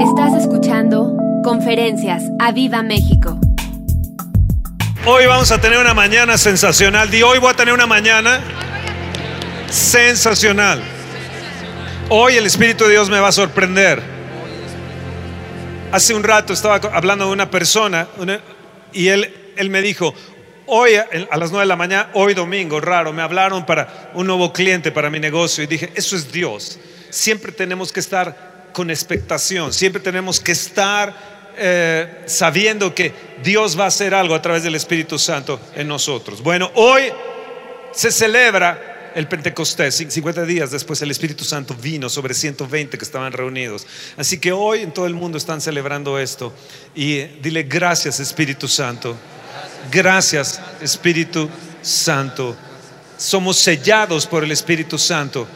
Estás escuchando Conferencias a Viva México. Hoy vamos a tener una mañana sensacional. Hoy voy a tener una mañana sensacional. Hoy el Espíritu de Dios me va a sorprender. Hace un rato estaba hablando de una persona y él, él me dijo, hoy a a las 9 de la mañana, hoy domingo, raro, me hablaron para un nuevo cliente para mi negocio y dije, eso es Dios. Siempre tenemos que estar con expectación, siempre tenemos que estar eh, sabiendo que Dios va a hacer algo a través del Espíritu Santo en nosotros. Bueno, hoy se celebra el Pentecostés. Cin- 50 días después el Espíritu Santo vino sobre 120 que estaban reunidos. Así que hoy en todo el mundo están celebrando esto. Y dile gracias Espíritu Santo. Gracias Espíritu Santo. Somos sellados por el Espíritu Santo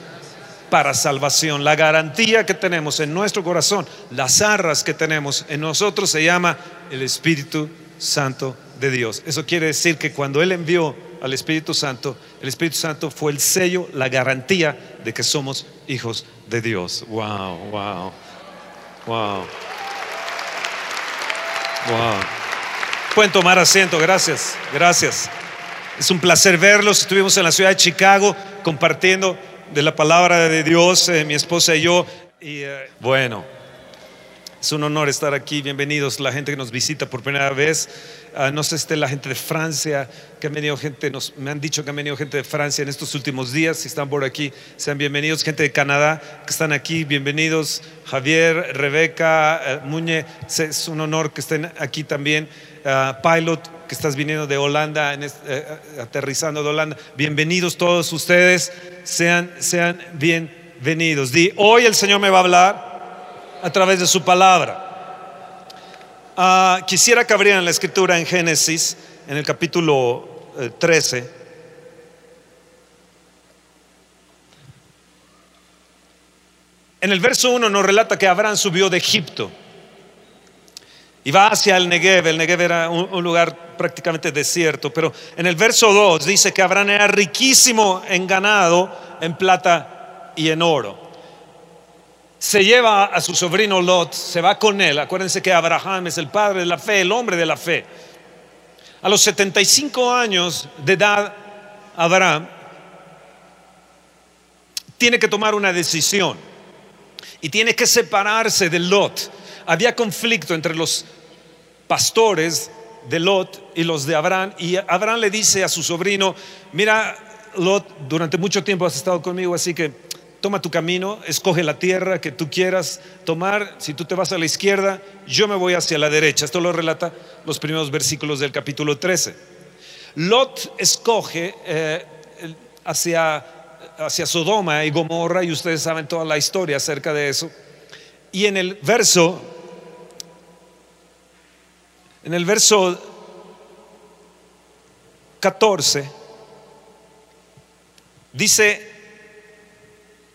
para salvación. La garantía que tenemos en nuestro corazón, las arras que tenemos en nosotros se llama el Espíritu Santo de Dios. Eso quiere decir que cuando Él envió al Espíritu Santo, el Espíritu Santo fue el sello, la garantía de que somos hijos de Dios. Wow, wow, wow. Wow. Pueden tomar asiento, gracias, gracias. Es un placer verlos. Estuvimos en la ciudad de Chicago compartiendo de la palabra de Dios, eh, mi esposa y yo. Y eh, bueno, es un honor estar aquí. Bienvenidos la gente que nos visita por primera vez. Ah, no sé si la gente de Francia, que han venido gente, nos, me han dicho que han venido gente de Francia en estos últimos días. Si están por aquí, sean bienvenidos. Gente de Canadá que están aquí, bienvenidos. Javier, Rebeca, eh, Muñe, es un honor que estén aquí también. Ah, Pilot, que estás viniendo de Holanda, eh, eh, aterrizando de Holanda. Bienvenidos todos ustedes. Sean, sean bienvenidos. Hoy el Señor me va a hablar a través de su palabra. Ah, quisiera que abrieran la escritura en Génesis, en el capítulo eh, 13. En el verso 1 nos relata que Abraham subió de Egipto y va hacia el Negev. El Negev era un, lugar prácticamente desierto, pero en el verso 2 dice que Abraham era riquísimo en ganado, en plata y en oro se lleva a su sobrino Lot, se va con él. Acuérdense que Abraham es el padre de la fe, el hombre de la fe. A los 75 años de edad, Abraham tiene que tomar una decisión y tiene que separarse de Lot. Había conflicto entre los pastores de Lot y los de Abraham y Abraham le dice a su sobrino, mira Lot, durante mucho tiempo has estado conmigo, así que toma tu camino, escoge la tierra que tú quieras tomar. Si tú te vas a la izquierda, yo me voy hacia la derecha. Esto lo relata los primeros versículos del capítulo 13. Lot escoge eh, hacia, hacia Sodoma y Gomorra, y ustedes saben toda la historia acerca de eso. Y en el verso, en el verso 14, dice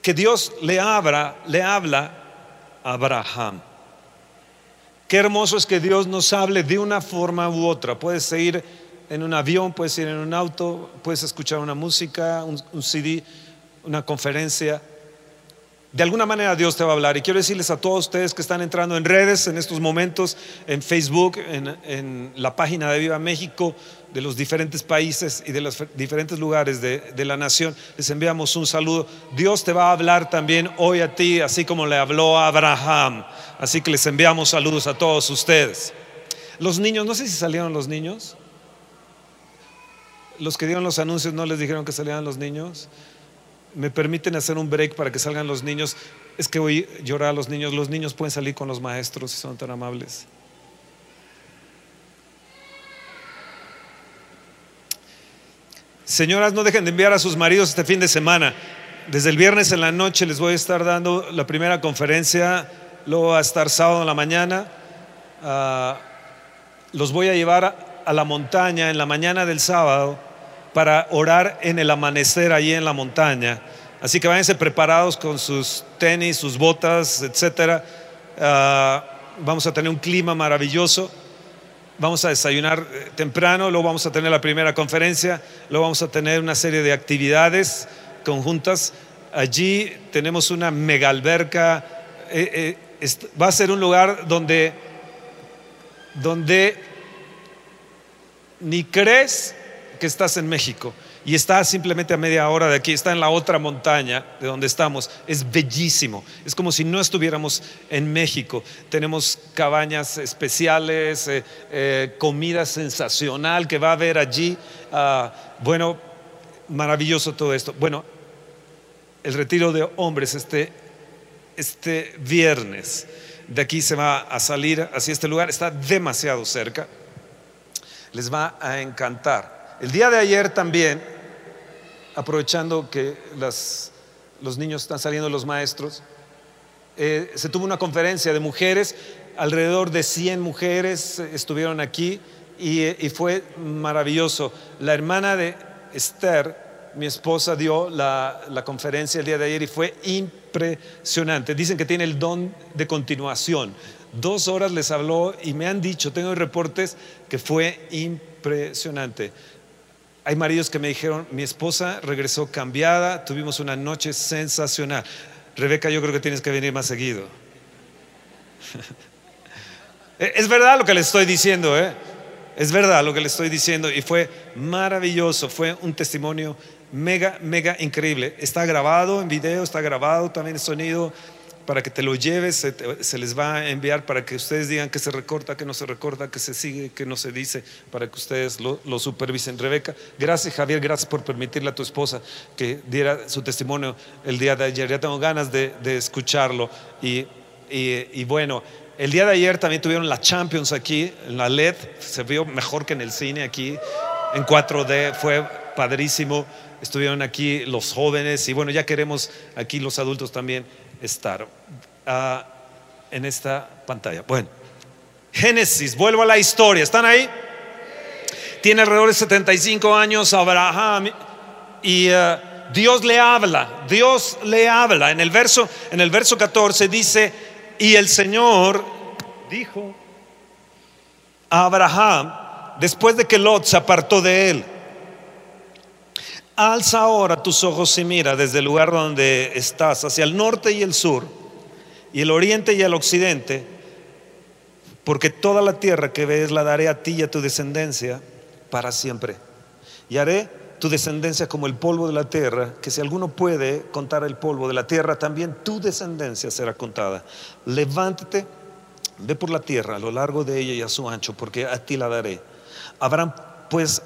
que Dios le habla, le habla a Abraham. Qué hermoso es que Dios nos hable de una forma u otra. Puedes ir en un avión, puedes ir en un auto, puedes escuchar una música, un, un CD, una conferencia. De alguna manera Dios te va a hablar. Y quiero decirles a todos ustedes que están entrando en redes en estos momentos, en Facebook, en, la página de Viva México, de los diferentes países y de los diferentes lugares de, de la nación, les enviamos un saludo. Dios te va a hablar también hoy a ti, así como le habló a Abraham. Así que les enviamos saludos a todos ustedes. Los niños, no sé si salieron los niños. Los que dieron los anuncios no les dijeron que salieran los niños. ¿Me permiten hacer un break para que salgan los niños? Es que voy a llorar a los niños. Los niños pueden salir con los maestros si son tan amables. Señoras, no dejen de enviar a sus maridos este fin de semana. Desde el viernes en la noche les voy a estar dando la primera conferencia, luego va a estar sábado en la mañana. Ah, los voy a llevar a, a la montaña en la mañana del sábado para orar en el amanecer allí en la montaña. Así que váyanse preparados con sus tenis, sus botas, etcétera. Ah, vamos a tener un clima maravilloso. Vamos a desayunar eh, temprano, luego vamos a tener la primera conferencia, luego vamos a tener una serie de actividades conjuntas. Allí tenemos una mega alberca. eh, eh, va a ser un lugar donde, donde ni crees que estás en México y está simplemente a media hora de aquí, está en la otra montaña de donde estamos. Es bellísimo. Es como si no estuviéramos en México. Tenemos cabañas especiales, eh, eh, comida sensacional que va a haber allí. Ah, bueno, maravilloso todo esto. Bueno, el retiro de hombres este, este viernes. De aquí se va a salir hacia este lugar. Está demasiado cerca. Les va a encantar. El día de ayer también aprovechando que los niños están saliendo los maestros, eh, se tuvo una conferencia de mujeres, alrededor de 100 mujeres estuvieron aquí y, fue maravilloso. La hermana de Esther, mi esposa, dio la, la, conferencia el día de ayer y fue impresionante. Dicen que tiene el don de continuación. Dos horas les habló y me han dicho, tengo reportes, que fue impresionante. Hay maridos que me dijeron, mi esposa regresó cambiada, tuvimos una noche sensacional. Rebeca, yo creo que tienes que venir más seguido. es verdad lo que le estoy diciendo, ¿eh? Es verdad lo que le estoy diciendo y fue maravilloso, fue un testimonio mega, mega increíble. Está grabado en video, está grabado también en sonido para que te lo lleves, se, les va a enviar para que ustedes digan que se recorta, que no se recorta, que se sigue, que no se dice, para que ustedes lo, supervisen. Rebeca, gracias Javier, gracias por permitirle a tu esposa que diera su testimonio el día de ayer. Ya tengo ganas de, escucharlo. Y, y, bueno, el día de ayer también tuvieron la Champions aquí, en la LED, se vio mejor que en el cine aquí, en 4D, fue padrísimo. Estuvieron aquí los jóvenes y bueno, ya queremos aquí los adultos también estar ah, en esta pantalla. Bueno, Génesis, vuelvo a la historia, ¿están ahí? Tiene alrededor de 75 años Abraham y ah, Dios le habla, Dios le habla. En el verso, en el verso 14 dice, y el Señor dijo a Abraham, después de que Lot se apartó de él, Alza ahora tus ojos y mira desde el lugar donde estás, hacia el norte y el sur, y el oriente y el occidente, porque toda la tierra que ves la daré a ti y a tu descendencia para siempre. Y haré tu descendencia como el polvo de la tierra, que si alguno puede contar el polvo de la tierra, también tu descendencia será contada. Levántate, ve por la tierra a lo largo de ella y a su ancho, porque a ti la daré. Habrán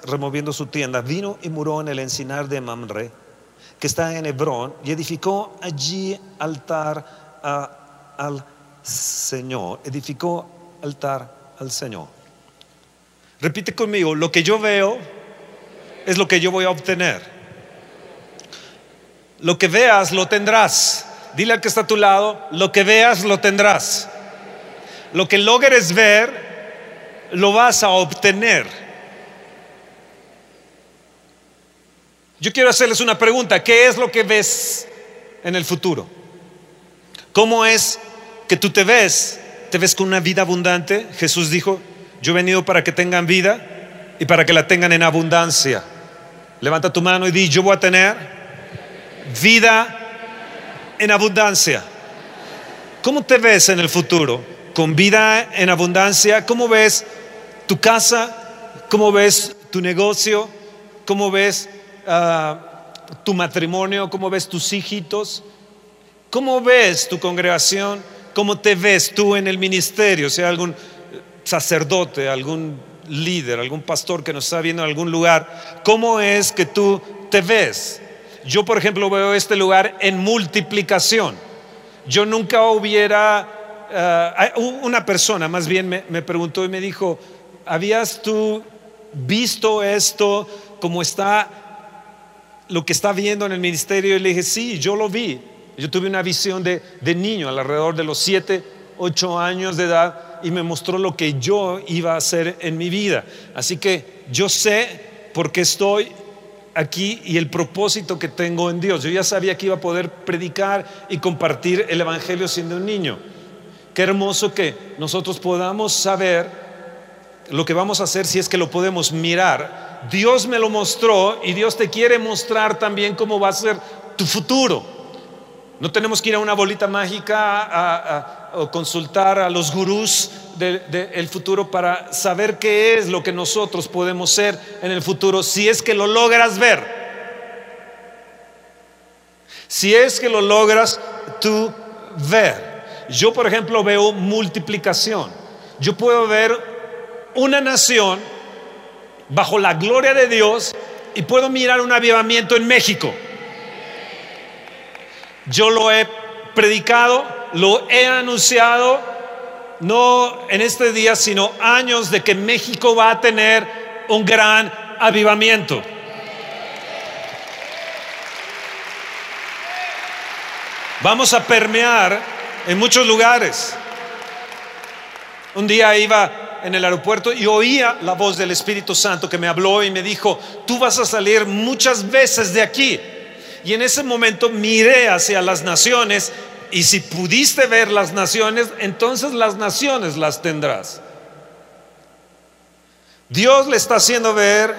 removiendo su tienda, vino y muró en el encinar de Mamre, que está en Hebrón, y edificó allí altar al Señor. Edificó altar al Señor. Repite conmigo, lo que yo veo es lo que yo voy a obtener. Lo que veas lo tendrás. Dile al que está a tu lado, lo que veas lo tendrás. Lo que logres ver, lo vas a obtener. Yo quiero hacerles una pregunta. ¿Qué es lo que ves en el futuro? ¿Cómo es que tú te ves? ¿Te ves con una vida abundante? Jesús dijo, yo he venido para que tengan vida y para que la tengan en abundancia. Levanta tu mano y di, yo voy a tener vida en abundancia. ¿Cómo te ves en el futuro? ¿Con vida en abundancia? ¿Cómo ves tu casa? ¿Cómo ves tu negocio? ¿Cómo ves tu matrimonio, cómo ves tus hijitos, cómo ves tu congregación, cómo te ves tú en el ministerio, sea algún sacerdote, algún líder, algún pastor que nos está viendo en algún lugar, cómo es que tú te ves. Yo, por ejemplo, veo este lugar en multiplicación. Yo nunca hubiera, ah, una persona más bien me, me preguntó y me dijo, ¿habías tú visto esto como está lo que está viendo en el ministerio y le dije, sí, yo lo vi. Yo tuve una visión de, de niño alrededor de los 7, 8 años de edad y me mostró lo que yo iba a hacer en mi vida. Así que yo sé por qué estoy aquí y el propósito que tengo en Dios. Yo ya sabía que iba a poder predicar y compartir el Evangelio siendo un niño. Qué hermoso que nosotros podamos saber lo que vamos a hacer si es que lo podemos mirar Dios me lo mostró y Dios te quiere mostrar también cómo va a ser tu futuro. No tenemos que ir a una bolita mágica o consultar a los gurús del futuro para saber qué es lo que nosotros podemos ser en el futuro, si es que lo logras ver. Si es que lo logras tú ver. Yo, por ejemplo, veo multiplicación. Yo puedo ver una nación bajo la gloria de Dios y puedo mirar un avivamiento en México. Yo lo he predicado, lo he anunciado, no en este día, sino años de que México va a tener un gran avivamiento. Vamos a permear en muchos lugares. Un día iba en el aeropuerto y oía la voz del Espíritu Santo que me habló y me dijo, tú vas a salir muchas veces de aquí. Y en ese momento miré hacia las naciones y si pudiste ver las naciones, entonces las naciones las tendrás. Dios le está haciendo ver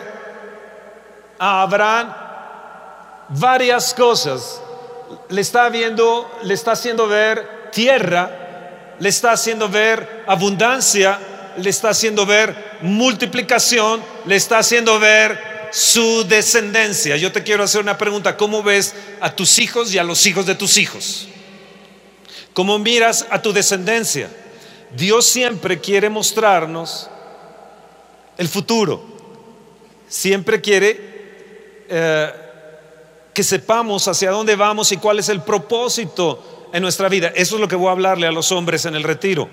a Abraham varias cosas. Le está viendo, le está haciendo ver tierra, le está haciendo ver abundancia, le está haciendo ver multiplicación, le está haciendo ver su descendencia. Yo te quiero hacer una pregunta, ¿cómo ves a tus hijos y a los hijos de tus hijos? ¿Cómo miras a tu descendencia? Dios siempre quiere mostrarnos el futuro. Siempre quiere eh, que sepamos hacia dónde vamos y cuál es el propósito en nuestra vida. Eso es lo que voy a hablarle a los hombres en el retiro.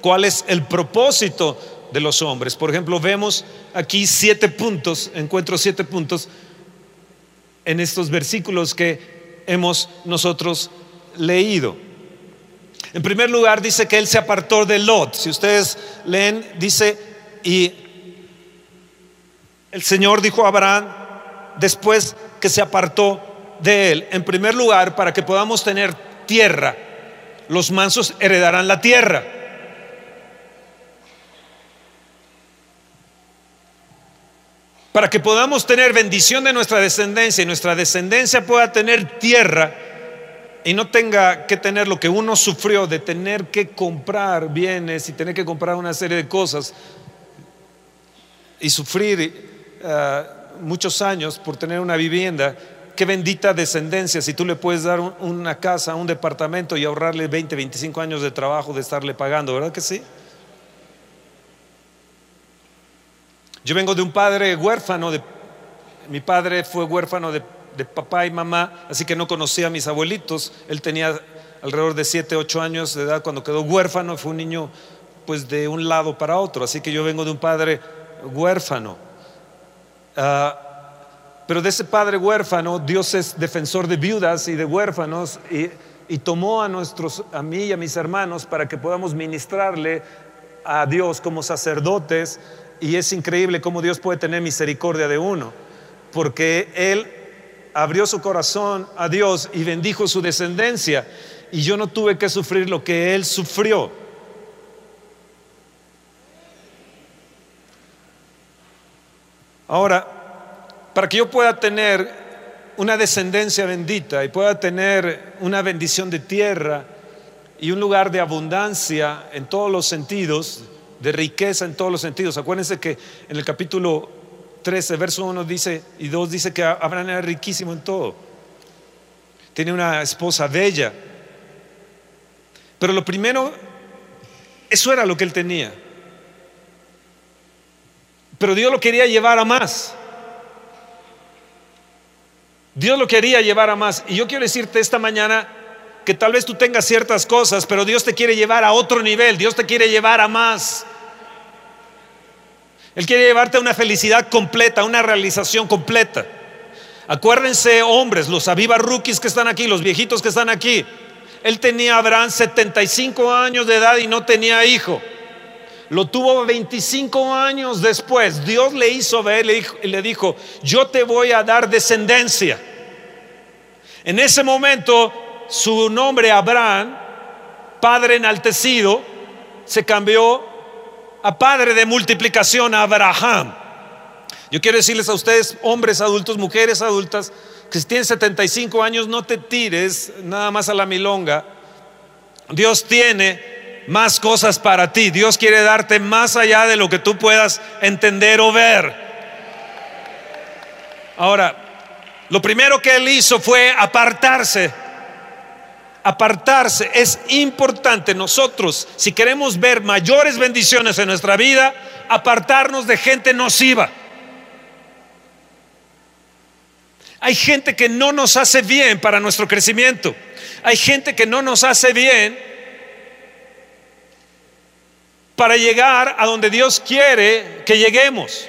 ¿Cuál es el propósito de los hombres. Por ejemplo, vemos aquí siete puntos, encuentro siete puntos en estos versículos que hemos nosotros leído. En primer lugar, dice que él se apartó de Lot. Si ustedes leen, dice, y el Señor dijo a Abraham, después que se apartó de él, en primer lugar, para que podamos tener tierra, los mansos heredarán la tierra. Para que podamos tener bendición de nuestra descendencia y nuestra descendencia pueda tener tierra y no tenga que tener lo que uno sufrió de tener que comprar bienes y tener que comprar una serie de cosas y sufrir eh, muchos años por tener una vivienda. Qué bendita descendencia si tú le puedes dar una casa, un departamento y ahorrarle 20, 25 años de trabajo de estarle pagando, ¿verdad que sí? Yo vengo de un padre huérfano, mi padre fue huérfano de, papá y mamá, así que no conocía a mis abuelitos. Él tenía alrededor de 7, 8 años de edad cuando quedó huérfano, fue un niño pues de un lado para otro, así que yo vengo de un padre huérfano. Ah, pero de ese padre huérfano, Dios es defensor de viudas y de huérfanos y, y tomó a nuestros, a mí y a mis hermanos para que podamos ministrarle a Dios como sacerdotes y es increíble cómo Dios puede tener misericordia de uno, porque Él abrió su corazón a Dios y bendijo su descendencia, y yo no tuve que sufrir lo que Él sufrió. Ahora, para que yo pueda tener una descendencia bendita y pueda tener una bendición de tierra y un lugar de abundancia en todos los sentidos, de riqueza en todos los sentidos. Acuérdense que en el capítulo 13, verso 1 dice y 2 dice que Abraham era riquísimo en todo. Tiene una esposa bella. Pero lo primero, eso era lo que él tenía. Pero Dios lo quería llevar a más. Dios lo quería llevar a más. Y yo quiero decirte esta mañana que tal vez tú tengas ciertas cosas, pero Dios te quiere llevar a otro nivel, Dios te quiere llevar a más. Él quiere llevarte a una felicidad completa, a una realización completa. Acuérdense, hombres, los aviva rookies que están aquí, los viejitos que están aquí. Él tenía Abraham 75 años de edad y no tenía hijo. Lo tuvo 25 años después. Dios le hizo ver y le dijo, yo te voy a dar descendencia. En ese momento, su nombre Abraham, padre enaltecido, se cambió a padre de multiplicación, Abraham. Yo quiero decirles a ustedes, hombres adultos, mujeres adultas, que si tienes 75 años no te tires nada más a la milonga. Dios tiene más cosas para ti. Dios quiere darte más allá de lo que tú puedas entender o ver. Ahora, lo primero que él hizo fue apartarse. Apartarse. Es importante nosotros, si queremos ver mayores bendiciones en nuestra vida, apartarnos de gente nociva. Hay gente que no nos hace bien para nuestro crecimiento. Hay gente que no nos hace bien para llegar a donde Dios quiere que lleguemos.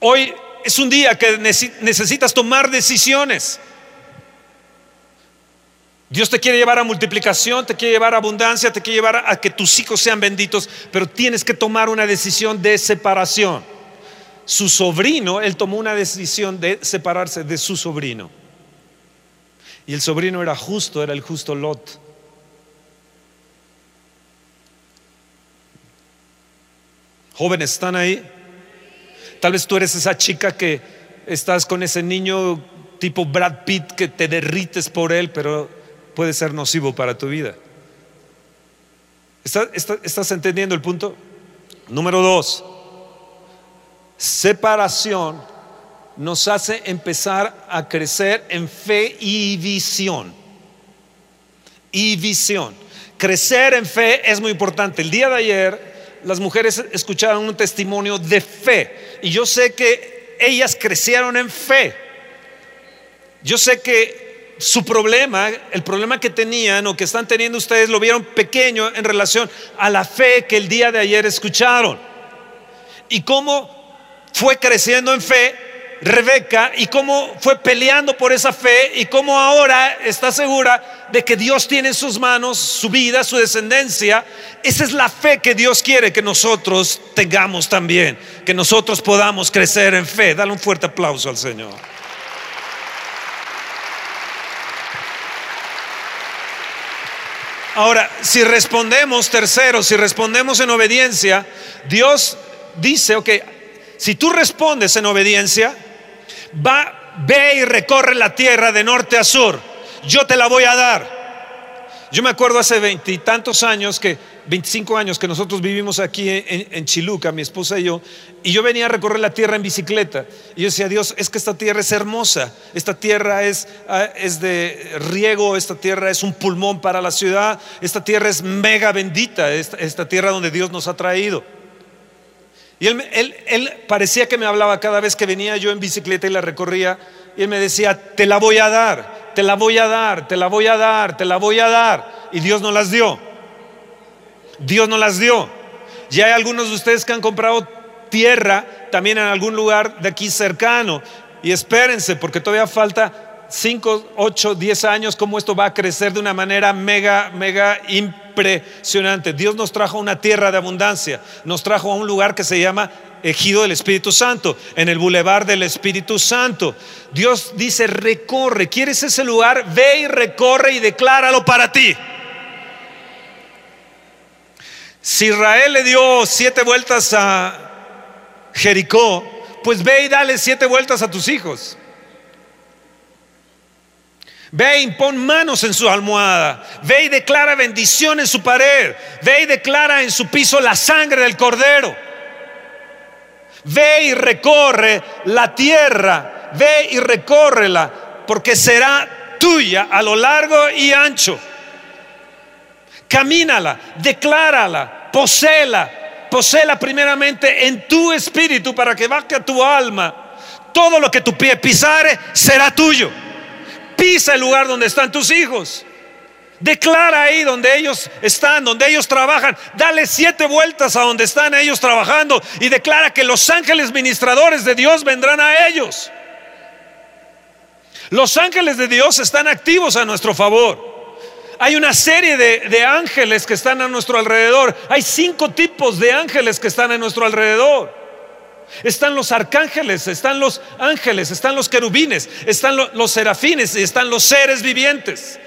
Hoy es un día que necesitas tomar decisiones. Dios te quiere llevar a multiplicación, te quiere llevar a abundancia, te quiere llevar a que tus hijos sean benditos, pero tienes que tomar una decisión de separación. Su sobrino, él tomó una decisión de separarse de su sobrino. Y el sobrino era justo, era el justo Lot. Jóvenes, ¿están ahí? Tal vez tú eres esa chica que estás con ese niño tipo Brad Pitt que te derrites por él, pero puede ser nocivo para tu vida. ¿Estás, entendiendo el punto? Número dos, separación nos hace empezar a crecer en fe y visión. Y visión. Crecer en fe es muy importante. El día de ayer las mujeres escucharon un testimonio de fe y yo sé que ellas crecieron en fe. Yo sé que su problema, el problema que tenían o que están teniendo ustedes, lo vieron pequeño en relación a la fe que el día de ayer escucharon. Y cómo fue creciendo en fe Rebeca y cómo fue peleando por esa fe y cómo ahora está segura de que Dios tiene en sus manos su vida, su descendencia. Esa es la fe que Dios quiere que nosotros tengamos también, que nosotros podamos crecer en fe. Dale un fuerte aplauso al Señor. Ahora, si respondemos, tercero, si respondemos en obediencia, Dios dice, ok, si tú respondes en obediencia, va, ve y recorre la tierra de norte a sur, yo te la voy a dar. Yo me acuerdo hace veintitantos años que 25 años que nosotros vivimos aquí en, Chiluca, mi esposa y yo, y yo venía a recorrer la tierra en bicicleta. Y yo decía, Dios, es que esta tierra es hermosa, esta tierra es, ah, es de riego, esta tierra es un pulmón para la ciudad, esta tierra es mega bendita, esta, tierra donde Dios nos ha traído. Y él, él, él parecía que me hablaba cada vez que venía yo en bicicleta y la recorría, y él me decía, te la voy a dar, te la voy a dar, te la voy a dar, te la voy a dar. Y Dios no las dio. Dios no las dio. Ya hay algunos de ustedes que han comprado tierra también en algún lugar de aquí cercano. Y espérense, porque todavía falta 5, 8, 10 años, cómo esto va a crecer de una manera mega, mega impresionante. Dios nos trajo a una tierra de abundancia, nos trajo a un lugar que se llama Ejido del Espíritu Santo, en el bulevar del Espíritu Santo. Dios dice, recorre, ¿quieres ese lugar? Ve y recorre y decláralo para ti. Si Israel le dio siete vueltas a Jericó, pues ve y dale siete vueltas a tus hijos. Ve y pon manos en su almohada. Ve y declara bendición en su pared. Ve y declara en su piso la sangre del cordero. Ve y recorre la tierra. Ve y recórrela, porque será tuya a lo largo y ancho camínala, declárala, poséela, poséela primeramente en tu espíritu para que baje tu alma. Todo lo que tu pie pisare será tuyo. Pisa el lugar donde están tus hijos. Declara ahí donde ellos están, donde ellos trabajan. Dale siete vueltas a donde están ellos trabajando y declara que los ángeles ministradores de Dios vendrán a ellos. Los ángeles de Dios están activos a nuestro favor. Hay una serie de, ángeles que están a nuestro alrededor. Hay cinco tipos de ángeles que están a nuestro alrededor. Están los arcángeles, están los ángeles, están los querubines, están los serafines y están los seres vivientes.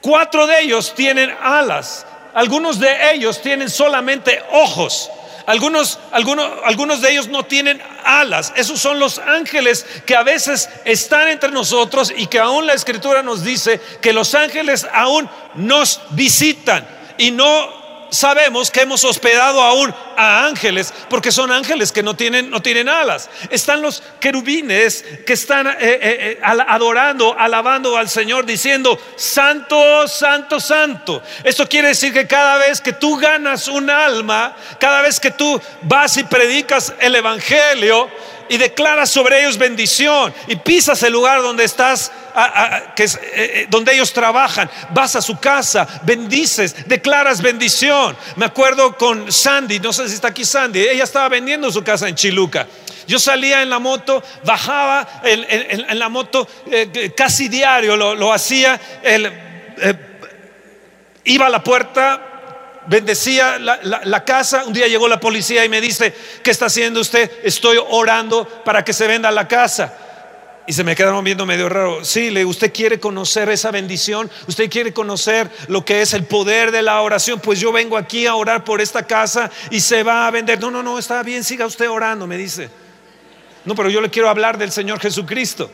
Cuatro de ellos tienen alas, algunos de ellos tienen solamente ojos, Algunos, algunos, algunos de ellos no tienen alas. Esos son los ángeles que a veces están entre nosotros y que aún la escritura nos dice que los ángeles aún nos visitan y no sabemos que hemos hospedado aún a ángeles, porque son ángeles que no tienen, no tienen alas. Están los querubines que están eh, eh, eh, adorando, alabando al Señor, diciendo, Santo, Santo, Santo. Esto quiere decir que cada vez que tú ganas un alma, cada vez que tú vas y predicas el Evangelio, y declaras sobre ellos bendición y pisas el lugar donde estás, eh, eh, donde ellos trabajan, vas a su casa, bendices, declaras bendición. Me acuerdo con Sandy, no sé si está aquí Sandy, ella estaba vendiendo su casa en Chiluca. Yo salía en la moto, bajaba en, la moto eh, casi diario, lo, hacía, iba a la puerta, bendecía la, casa. Un día llegó la policía y me dice, ¿qué está haciendo usted? Estoy orando para que se venda la casa. Y se me quedaron viendo medio raro. Sí, le usted quiere conocer esa bendición, usted quiere conocer lo que es el poder de la oración. Pues yo vengo aquí a orar por esta casa y se va a vender. No, no, no, está bien, siga usted orando, me dice. No, pero yo le quiero hablar del Señor Jesucristo.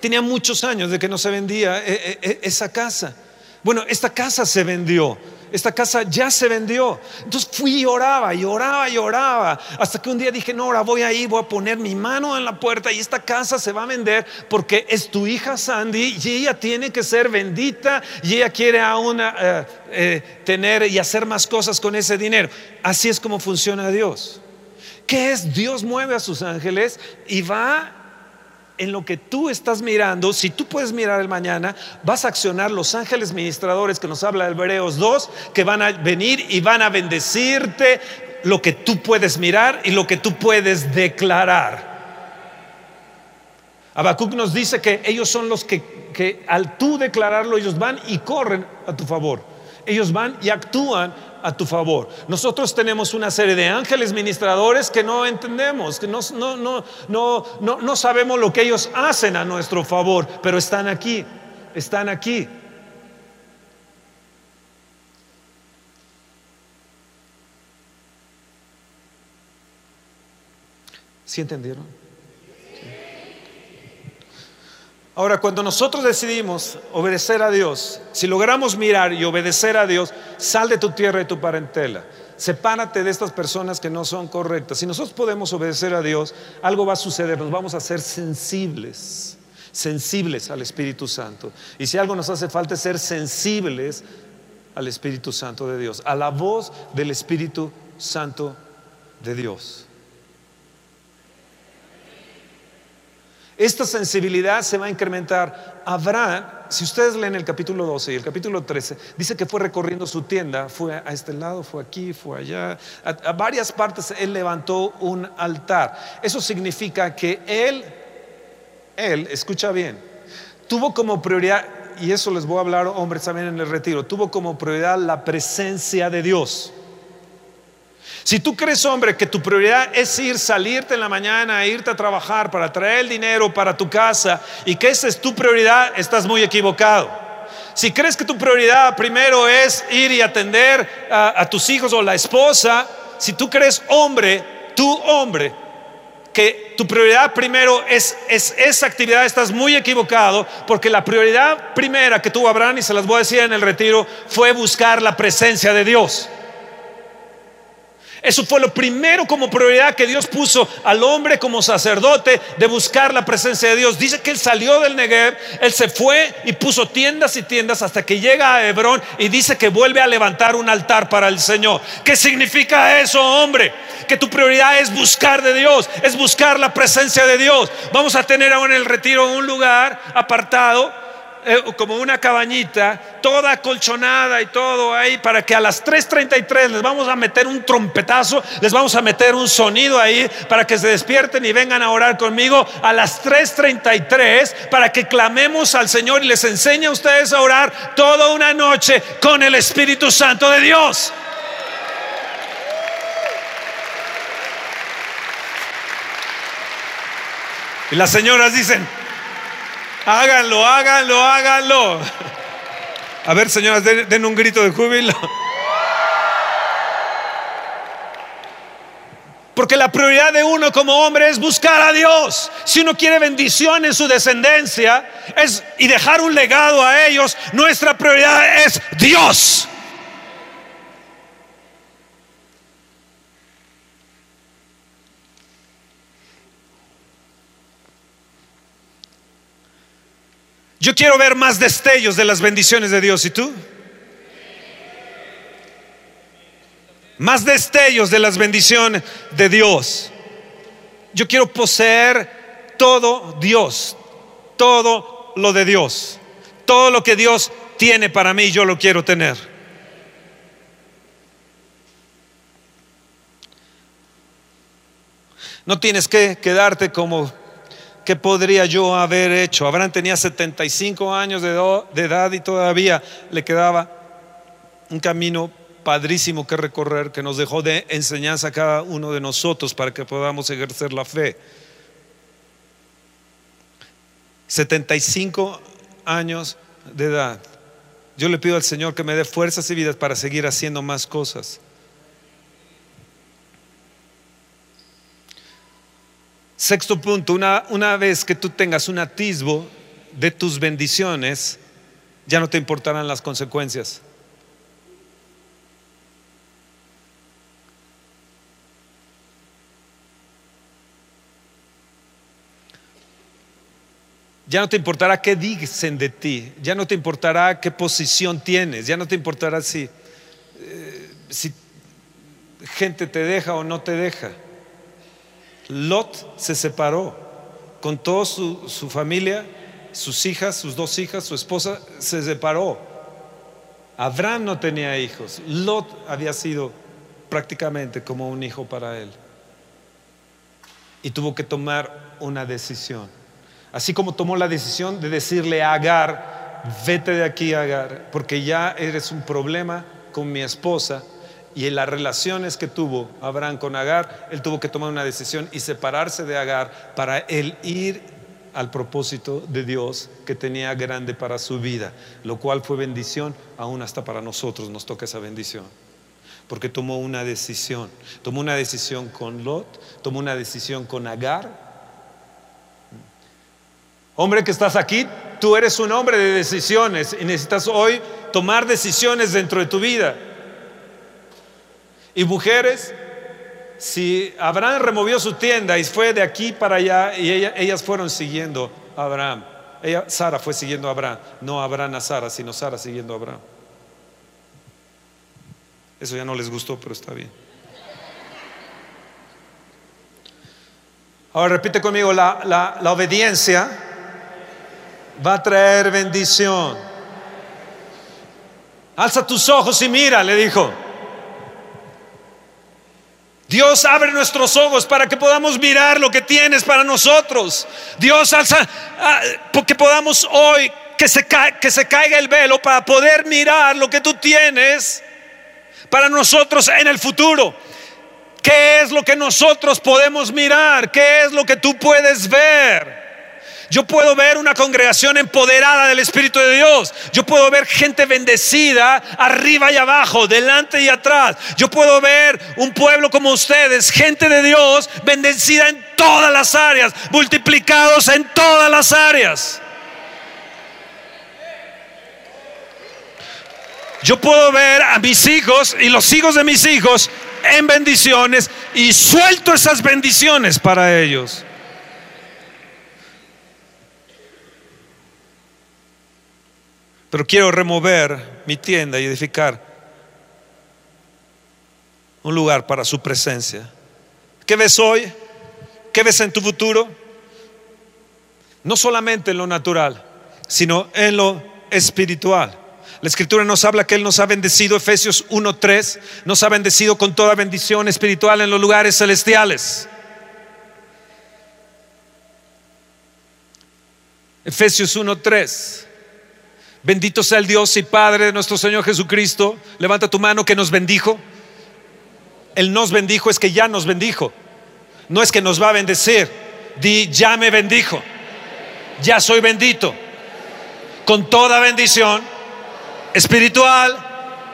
Tenía muchos años de que no se vendía eh, eh, eh, esa casa. Bueno, esta casa se vendió esta casa ya se vendió. Entonces fui y oraba y oraba y oraba. Hasta que un día dije, no, ahora voy ahí, voy a poner mi mano en la puerta y esta casa se va a vender porque es tu hija Sandy y ella tiene que ser bendita y ella quiere aún eh, eh, tener y hacer más cosas con ese dinero. Así es como funciona Dios. ¿Qué es? Dios mueve a sus ángeles y va en lo que tú estás mirando, si tú puedes mirar el mañana, vas a accionar los ángeles ministradores que nos habla Hebreos 2, que van a venir y van a bendecirte lo que tú puedes mirar y lo que tú puedes declarar. Habacuc nos dice que ellos son los que, que al tú declararlo, ellos van y corren a tu favor. Ellos van y actúan a tu favor. Nosotros tenemos una serie de ángeles ministradores que no entendemos, que no, no, no, no, no sabemos lo que ellos hacen a nuestro favor, pero están aquí, están aquí. ¿Sí entendieron? Ahora, cuando nosotros decidimos obedecer a Dios, si logramos mirar y obedecer a Dios, sal de tu tierra y tu parentela. Sepárate de estas personas que no son correctas. Si nosotros podemos obedecer a Dios, algo va a suceder, nos vamos a ser sensibles, sensibles al Espíritu Santo. Y si algo nos hace falta es ser sensibles al Espíritu Santo de Dios, a la voz del Espíritu Santo de Dios. Esta sensibilidad se va a incrementar. Abraham, si ustedes leen el capítulo 12 y el capítulo 13, dice que fue recorriendo su tienda, fue a este lado, fue aquí, fue allá, a, varias partes él levantó un altar. Eso significa que él, él, escucha bien, tuvo como prioridad, y eso les voy a hablar hombres también en el retiro, tuvo como prioridad la presencia de Dios. Si tú crees, hombre, que tu prioridad es ir, salirte en la mañana, irte a trabajar para traer el dinero para tu casa y que esa es tu prioridad, estás muy equivocado. Si crees que tu prioridad primero es ir y atender a, tus hijos o la esposa, si tú crees, hombre, tú hombre, que tu prioridad primero es, es, esa actividad, estás muy equivocado, porque la prioridad primera que tuvo Abraham, y se las voy a decir en el retiro, fue buscar la presencia de Dios. Eso fue lo primero como prioridad que Dios puso al hombre como sacerdote de buscar la presencia de Dios. Dice que él salió del Negev, él se fue y puso tiendas y tiendas hasta que llega a Hebrón y dice que vuelve a levantar un altar para el Señor. ¿Qué significa eso, hombre? Que tu prioridad es buscar de Dios, es buscar la presencia de Dios. Vamos a tener ahora en el retiro un lugar apartado eh, como una cabañita, toda colchonada y todo ahí, para que a las 3.33 les vamos a meter un trompetazo, les vamos a meter un sonido ahí, para que se despierten y vengan a orar conmigo a las 3.33, para que clamemos al Señor y les enseñe a ustedes a orar toda una noche con el Espíritu Santo de Dios. Y las señoras dicen, Háganlo, háganlo, háganlo. A ver, señoras, den, un grito de júbilo. Porque la prioridad de uno como hombre es buscar a Dios. Si uno quiere bendición en su descendencia es, y dejar un legado a ellos, nuestra prioridad es Dios. Yo quiero ver más destellos de las bendiciones de Dios. ¿Y tú? Más destellos de las bendiciones de Dios. Yo quiero poseer todo Dios, todo lo de Dios, todo lo que Dios tiene para mí, yo lo quiero tener. No tienes que quedarte como ¿Qué podría yo haber hecho? Abraham tenía 75 años de, edad y todavía le quedaba un camino padrísimo que recorrer que nos dejó de enseñanza a cada uno de nosotros para que podamos ejercer la fe. 75 años de edad. Yo le pido al Señor que me dé fuerzas y vidas para seguir haciendo más cosas. Sexto punto, una, una vez que tú tengas un atisbo de tus bendiciones, ya no te importarán las consecuencias. Ya no te importará qué dicen de ti, ya no te importará qué posición tienes, ya no te importará si, eh, si gente te deja o no te deja. Lot se separó con toda su, familia, sus hijas, sus dos hijas, su esposa, se separó. Abraham no tenía hijos. Lot había sido prácticamente como un hijo para él. Y tuvo que tomar una decisión. Así como tomó la decisión de decirle a Agar, vete de aquí Agar, porque ya eres un problema con mi esposa y en las relaciones que tuvo Abraham con Agar, él tuvo que tomar una decisión y separarse de Agar para él ir al propósito de Dios que tenía grande para su vida, lo cual fue bendición, aún hasta para nosotros nos toca esa bendición. Porque tomó una decisión, tomó una decisión con Lot, tomó una decisión con Agar. Hombre que estás aquí, tú eres un hombre de decisiones y necesitas hoy tomar decisiones dentro de tu vida. Y mujeres, si Abraham removió su tienda y fue de aquí para allá y ellas fueron siguiendo a Abraham. Ella, Sara fue siguiendo a Abraham, no Abraham a Sara, sino Sara siguiendo a Abraham. Eso ya no les gustó, pero está bien. Ahora repite conmigo, la, la obediencia va a traer bendición. Alza tus ojos y mira, le dijo. Dios abre nuestros ojos para que podamos mirar lo que tienes para nosotros. Dios alza, ah, porque podamos hoy que se, que se caiga el velo para poder mirar lo que tú tienes para nosotros en el futuro. ¿Qué es lo que nosotros podemos mirar? ¿Qué es lo que tú puedes ver? Yo puedo ver una congregación empoderada del Espíritu de Dios. Yo puedo ver gente bendecida arriba y abajo, delante y atrás. Yo puedo ver un pueblo como ustedes, gente de Dios, bendecida en todas las áreas, multiplicados en todas las áreas. Yo puedo ver a mis hijos y los hijos de mis hijos en bendiciones y suelto esas bendiciones para ellos. Pero quiero remover mi tienda y edificar un lugar para su presencia. ¿Qué ves hoy? ¿Qué ves en tu futuro? No solamente en lo natural, sino en lo espiritual. La escritura nos habla que Él nos ha bendecido, Efesios 1.3, nos ha bendecido con toda bendición espiritual en los lugares celestiales. Efesios 1.3. Bendito sea el Dios y Padre de nuestro Señor Jesucristo. Levanta tu mano que nos bendijo. Él nos bendijo, es que ya nos bendijo. No es que nos va a bendecir. Di, ya me bendijo. Ya soy bendito. Con toda bendición espiritual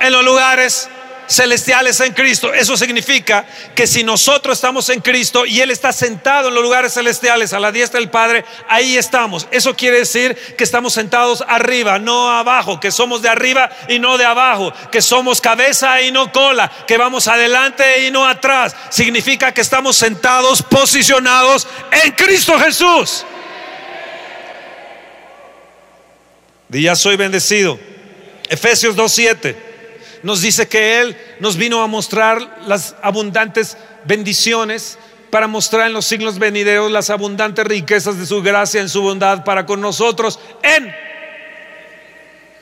en los lugares celestiales en Cristo. Eso significa que si nosotros estamos en Cristo y Él está sentado en los lugares celestiales a la diestra del Padre, ahí estamos. Eso quiere decir que estamos sentados arriba, no abajo, que somos de arriba y no de abajo, que somos cabeza y no cola, que vamos adelante y no atrás. Significa que estamos sentados, posicionados en Cristo Jesús. Y ya soy bendecido. Efesios 2.7 nos dice que Él nos vino a mostrar las abundantes bendiciones para mostrar en los siglos venideros las abundantes riquezas de su gracia en su bondad para con nosotros en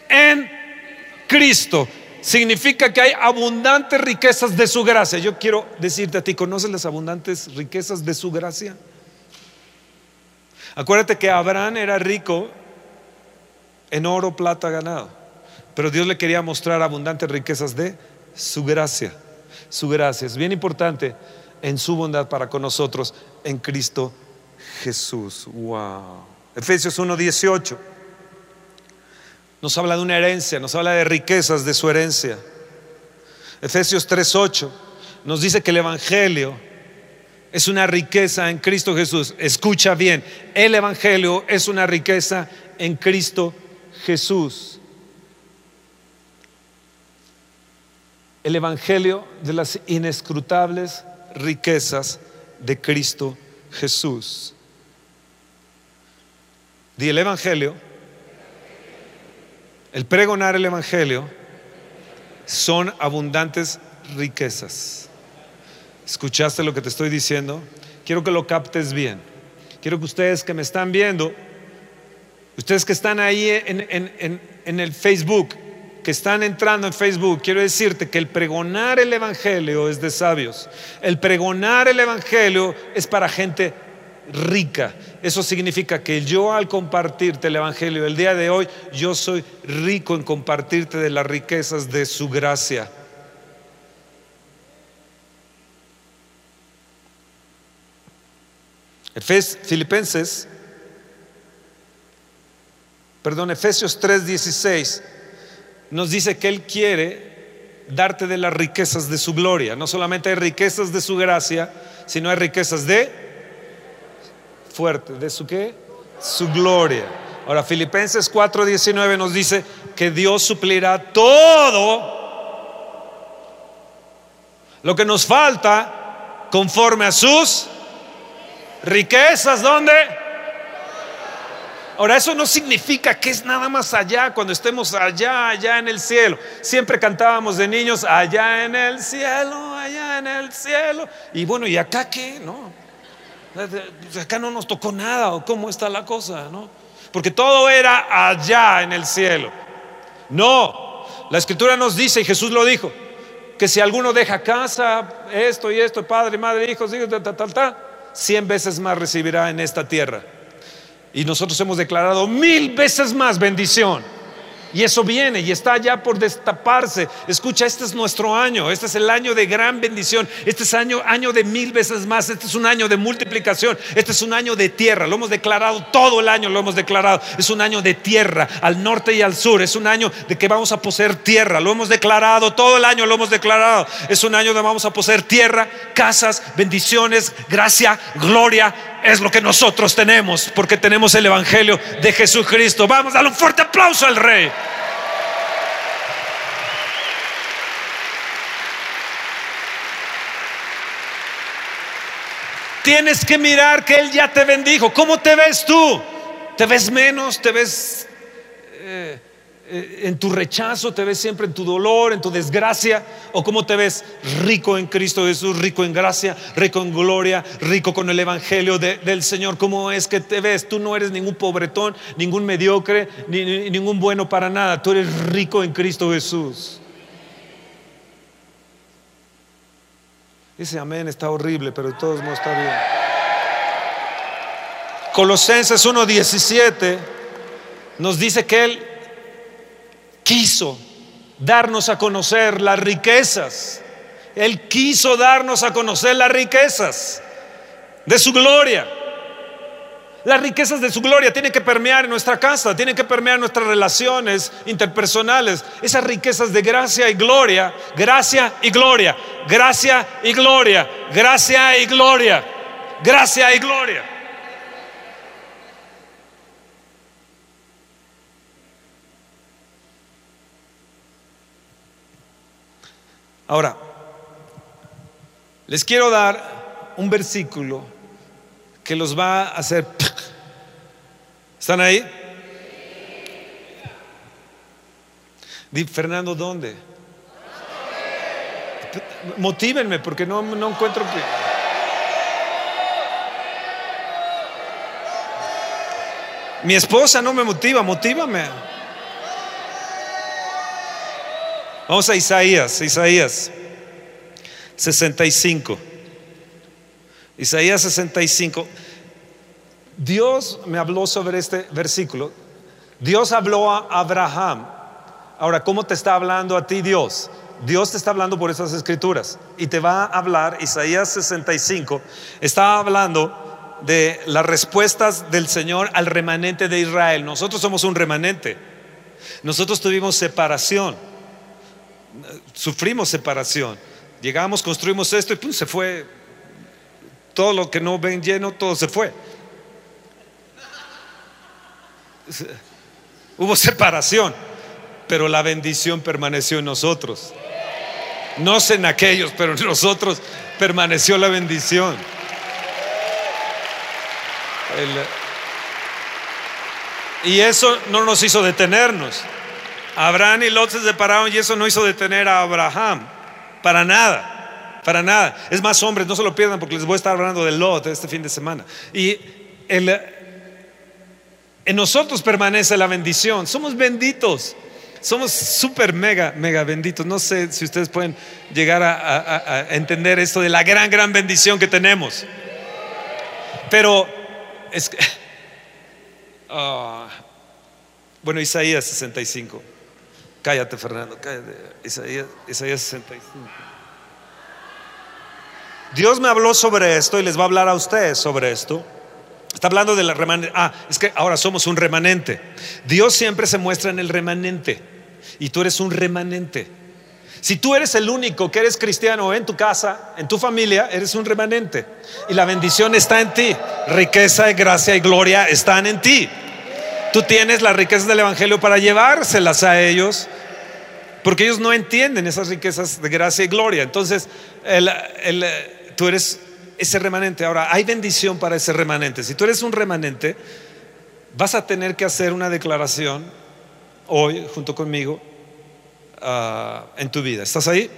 en Cristo. Significa que hay abundantes riquezas de su gracia. Yo quiero decirte a ti, ¿conoces las abundantes riquezas de su gracia? Acuérdate que Abraham era rico en oro, plata, ganado. Pero Dios le quería mostrar abundantes riquezas de su gracia. Su gracia es bien importante en su bondad para con nosotros en Cristo Jesús. Wow. Efesios 1:18 nos habla de una herencia, nos habla de riquezas de su herencia. Efesios 3:8 nos dice que el evangelio es una riqueza en Cristo Jesús. Escucha bien, el evangelio es una riqueza en Cristo Jesús. El Evangelio de las inescrutables riquezas de Cristo Jesús. Di el Evangelio, el pregonar el Evangelio, son abundantes riquezas. ¿Escuchaste lo que te estoy diciendo? Quiero que lo captes bien. Quiero que ustedes que me están viendo Ustedes que están ahí en, el Facebook, que están entrando en Facebook, quiero decirte que el pregonar el Evangelio es de sabios. El pregonar el Evangelio es para gente rica. Eso significa que yo al compartirte el Evangelio el día de hoy, yo soy rico en compartirte de las riquezas de su gracia. Filipenses perdón, Efesios 3:16, nos dice que Él quiere darte de las riquezas de su gloria. No solamente hay riquezas de su gracia, sino hay riquezas de fuerte, de su qué? Su gloria. Ahora, Filipenses 4:19 nos dice que Dios suplirá todo lo que nos falta conforme a sus riquezas. ¿Dónde? Ahora, eso no significa que es nada más allá, cuando estemos allá, allá en el cielo. Siempre cantábamos de niños, allá en el cielo, allá en el cielo. Y bueno, ¿y acá qué? No. Acá no nos tocó nada, o cómo está la cosa, ¿no? Porque todo era allá en el cielo. No, la escritura nos dice, y Jesús lo dijo, que si alguno deja casa, esto y esto, padre, madre, hijos, hijos, tal, tal, tal, cien veces más recibirá en esta tierra. Y nosotros hemos declarado mil veces más bendición. Y eso viene y está ya por destaparse. Escucha, este es nuestro año, este es el año de gran bendición, este es año, año de mil veces más, este es un año de multiplicación, este es un año de tierra, lo hemos declarado todo el año, lo hemos declarado, es un año de tierra al norte y al sur, es un año de que vamos a poseer tierra, lo hemos declarado todo el año, lo hemos declarado, es un año de vamos a poseer tierra, casas, bendiciones, gracia, gloria, es lo que nosotros tenemos, porque tenemos el Evangelio de Jesucristo. Vamos, dale un fuerte aplauso al Rey. Tienes que mirar que Él ya te bendijo. ¿Cómo te ves tú? ¿Te ves menos? ¿Te ves... Eh, eh, en tu rechazo, te ves siempre en tu dolor, en tu desgracia, o cómo te ves rico en Cristo Jesús, rico en gracia, rico en gloria, rico con el Evangelio del Señor. ¿Cómo es que te ves? Tú no eres ningún pobretón, ningún mediocre, ni, ningún bueno para nada. Tú eres rico en Cristo Jesús. Ese amén está horrible, pero de todos modos está bien. Colosenses 1:17 nos dice que Él quiso darnos a conocer las riquezas. Él quiso darnos a conocer las riquezas de su gloria Las riquezas de su gloria tienen que permear nuestra casa, tienen que permear nuestras relaciones interpersonales. Esas riquezas de gracia y gloria, gracia y gloria, gracia y gloria, gracia y gloria, gracia y gloria. Ahora, les quiero dar un versículo que los va a hacer... ¿Están ahí? Di, Fernando, ¿dónde? Motívenme porque no, no encuentro. Mi esposa no me motiva, motívame. Vamos a Isaías, Isaías 65. Isaías 65. Dios me habló sobre este versículo. Dios habló a Abraham. Ahora, ¿cómo te está hablando a ti Dios? Dios te está hablando por esas escrituras y te va a hablar, Isaías 65, está hablando de las respuestas del Señor al remanente de Israel. Nosotros somos un remanente. Nosotros tuvimos separación, sufrimos separación. Llegamos, construimos esto y pum, se fue todo lo que no ven lleno, todo se fue. Hubo separación, pero la bendición permaneció en nosotros. No sé en aquellos, pero en nosotros permaneció la bendición. y eso no nos hizo detenernos. Abraham y Lot se separaron y eso no hizo detener a Abraham. Para nada. Para nada. Es más, hombres, no se lo pierdan porque les voy a estar hablando de Lot este fin de semana. Y en nosotros permanece la bendición. Somos benditos. Somos súper mega, mega benditos. No sé si ustedes pueden llegar a, entender esto de la gran, gran bendición que tenemos. Pero es que... Ah, bueno, Isaías 65. Cállate, Fernando, cállate. Isaías, Isaías 65. Dios me habló sobre esto y les va a hablar a ustedes sobre esto. Está hablando de la remanente. Ah, es que ahora somos un remanente. Dios siempre se muestra en el remanente. Y tú eres un remanente. Si tú eres el único que eres cristiano en tu casa, en tu familia, eres un remanente. Y la bendición está en ti. Riqueza, gracia y gloria están en ti. Tú tienes las riquezas del Evangelio para llevárselas a ellos porque ellos no entienden esas riquezas de gracia y gloria. Entonces, tú eres ese remanente. Ahora, hay bendición para ese remanente. Si tú eres un remanente, vas a tener que hacer una declaración hoy, junto conmigo, ah, en tu vida. ¿Estás ahí?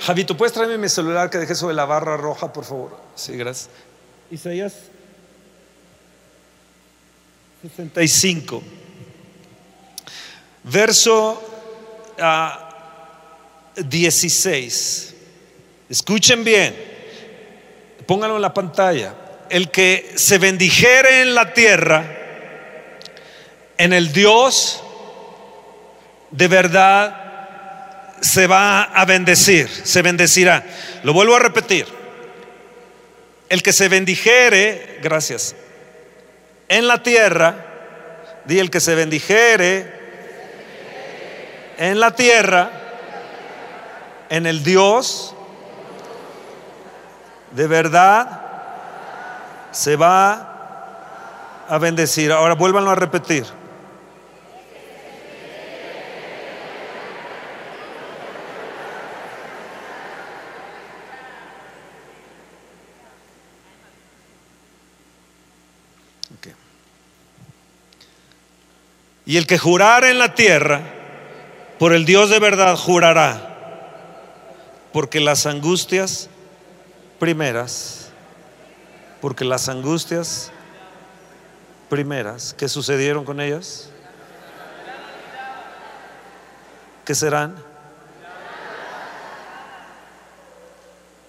Javito, ¿puedes traerme mi celular que dejé sobre la barra roja, por favor? Sí, gracias. Isaías 65. Verso 16. Ah, Escuchen bien, pónganlo en la pantalla. El que se bendijere en la tierra, en el Dios, de verdad se va a bendecir, se bendecirá. Lo vuelvo a repetir. El que se bendijere, gracias, en la tierra, di el que se bendijere en la tierra, en el Dios de verdad se va a bendecir. Ahora vuélvanlo a repetir. Y el que jurara en la tierra, por el Dios de verdad jurará, porque las angustias primeras, porque las angustias primeras que sucedieron con ellas, ¿qué serán?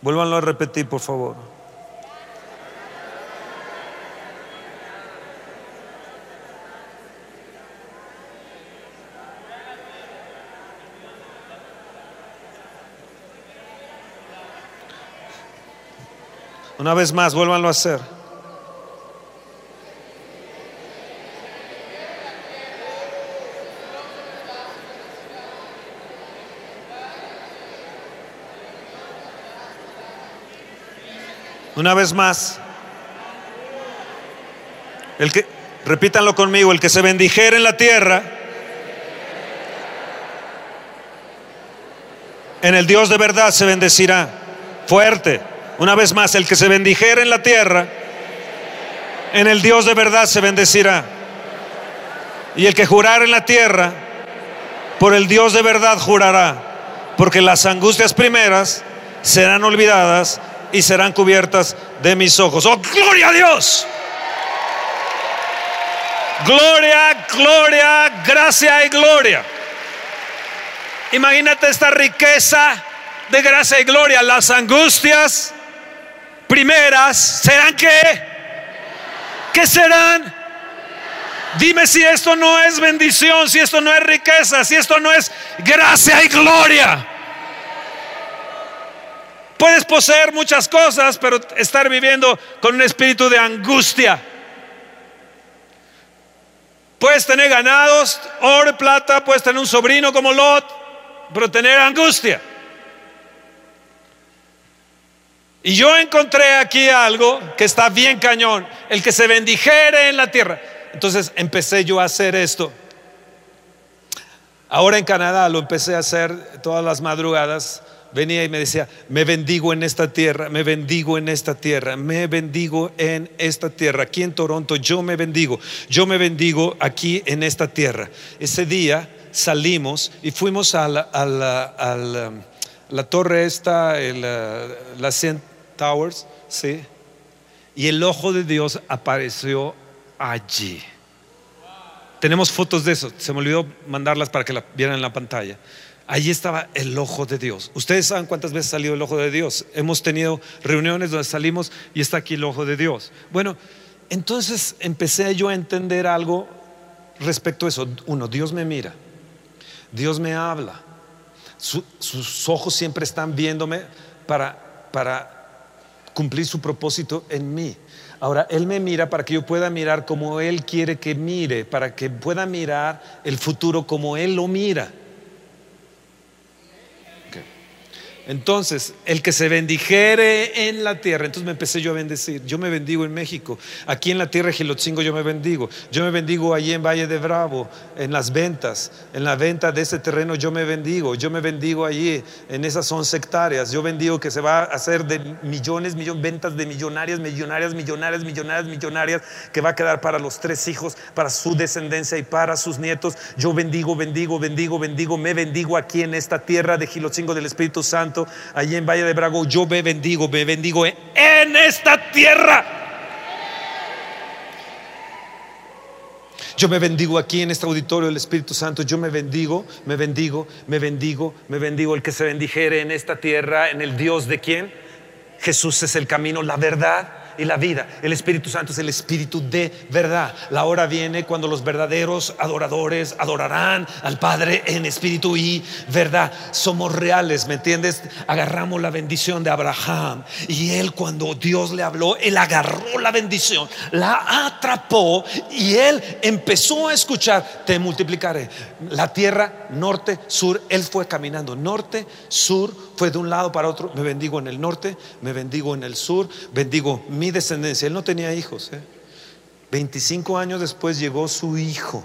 Vuélvanlo a repetir, por favor. Una vez más, vuélvanlo a hacer. Una vez más. El que repítanlo conmigo, el que se bendijere en la tierra en el Dios de verdad se bendecirá. Fuerte. Una vez más, el que se bendijera en la tierra, en el Dios de verdad se bendecirá. Y el que jurar en la tierra, por el Dios de verdad jurará, porque las angustias primeras serán olvidadas y serán cubiertas de mis ojos. ¡Oh, gloria a Dios! Gloria, gloria, gracia y gloria. Imagínate esta riqueza de gracia y gloria. Las angustias primeras serán qué? ¿Qué serán? Dime si esto no es bendición, si esto no es riqueza, si esto no es gracia y gloria. Puedes poseer muchas cosas, pero estar viviendo con un espíritu de angustia. Puedes tener ganados, oro plata, puedes tener un sobrino como Lot, pero tener angustia. Y yo encontré aquí algo que está bien cañón, el que se bendijere en la tierra. Entonces empecé yo a hacer esto. Ahora en Canadá lo empecé a hacer todas las madrugadas. Venía y me decía, me bendigo en esta tierra, me bendigo en esta tierra, me bendigo en esta tierra. Aquí en Toronto yo me bendigo, yo me bendigo aquí en esta tierra. Ese día salimos y fuimos a la, la, torre esta, el, la Cent Towers, ¿sí? Y el ojo de Dios apareció allí. Tenemos fotos de eso, se me olvidó mandarlas para que la vieran en la pantalla. Allí estaba el ojo de Dios. Ustedes saben cuántas veces salió el ojo de Dios. Hemos tenido reuniones donde salimos y está aquí el ojo de Dios. Bueno, entonces empecé yo a entender algo respecto a eso. Uno, Dios me mira, Dios me habla, sus ojos siempre están viéndome para, para cumplir su propósito en mí. Ahora, Él me mira para que yo pueda mirar como Él quiere que mire, para que pueda mirar el futuro como Él lo mira. Entonces, el que se bendijere en la tierra, entonces me empecé yo a bendecir. Yo me bendigo en México. Aquí en la tierra de Gilotzingo yo me bendigo. Yo me bendigo allí en Valle de Bravo, en las ventas. En la venta de ese terreno yo me bendigo. Yo me bendigo allí en esas 11 hectáreas. Yo bendigo que se va a hacer de millones, millones, ventas de millonarias, millonarias, millonarias, millonarias, millonarias, que va a quedar para los tres hijos, para su descendencia y para sus nietos. Yo bendigo, bendigo, bendigo, bendigo. Me bendigo aquí en esta tierra de Gilotzingo del Espíritu Santo allí en Valle de Brago, yo me bendigo, me bendigo en esta tierra. Yo me bendigo aquí en este auditorio del Espíritu Santo. Yo me bendigo, me bendigo, me bendigo, me bendigo. El que se bendijere en esta tierra, en el Dios de quién? Jesús es el camino, la verdad y la vida. El Espíritu Santo es el Espíritu de verdad. La hora viene cuando los verdaderos adoradores adorarán al Padre en espíritu y verdad. Somos reales, ¿me entiendes? Agarramos la bendición de Abraham y él cuando Dios le habló, él agarró la bendición, la atrapó y él empezó a escuchar, te multiplicaré. La tierra, norte, sur, él fue caminando norte, sur, fue de un lado para otro. Me bendigo en el norte, me bendigo en el sur, bendigo mi descendencia. Él no tenía hijos. 25 ¿eh? años después llegó su hijo.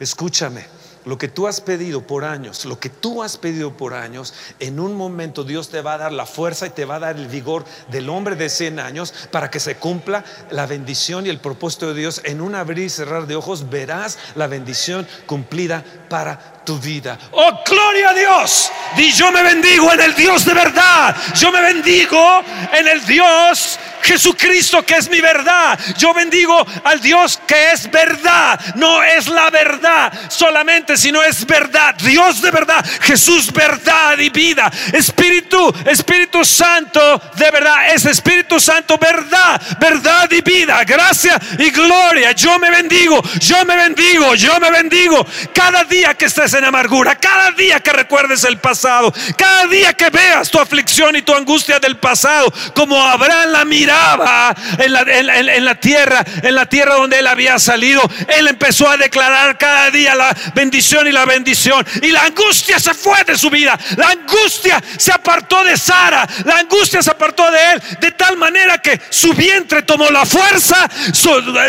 Escúchame, lo que tú has pedido por años, lo que tú has pedido por años, en un momento Dios te va a dar la fuerza y te va a dar el vigor del hombre de 100 años para que se cumpla la bendición y el propósito de Dios. En un abrir y cerrar de ojos verás la bendición cumplida para tu vida. Oh, gloria a Dios. Di yo me bendigo en el Dios de verdad. Yo me bendigo en el Dios Jesucristo que es mi verdad. Yo bendigo al Dios que es verdad. No es la verdad solamente, sino es verdad. Dios de verdad. Jesús verdad y vida. Espíritu, Espíritu Santo de verdad. Es Espíritu Santo verdad, verdad y vida. Gracia y gloria. Yo me bendigo. Yo me bendigo. Yo me bendigo. Cada día que estés en amargura, cada día que recuerdes el pasado, cada día que veas tu aflicción y tu angustia del pasado, como Abraham la miraba en la, en, la tierra, en la tierra donde él había salido, él empezó a declarar cada día la bendición y la bendición. Y la angustia se fue de su vida. La angustia se apartó de Sara. La angustia se apartó de él. De tal manera que su vientre tomó la fuerza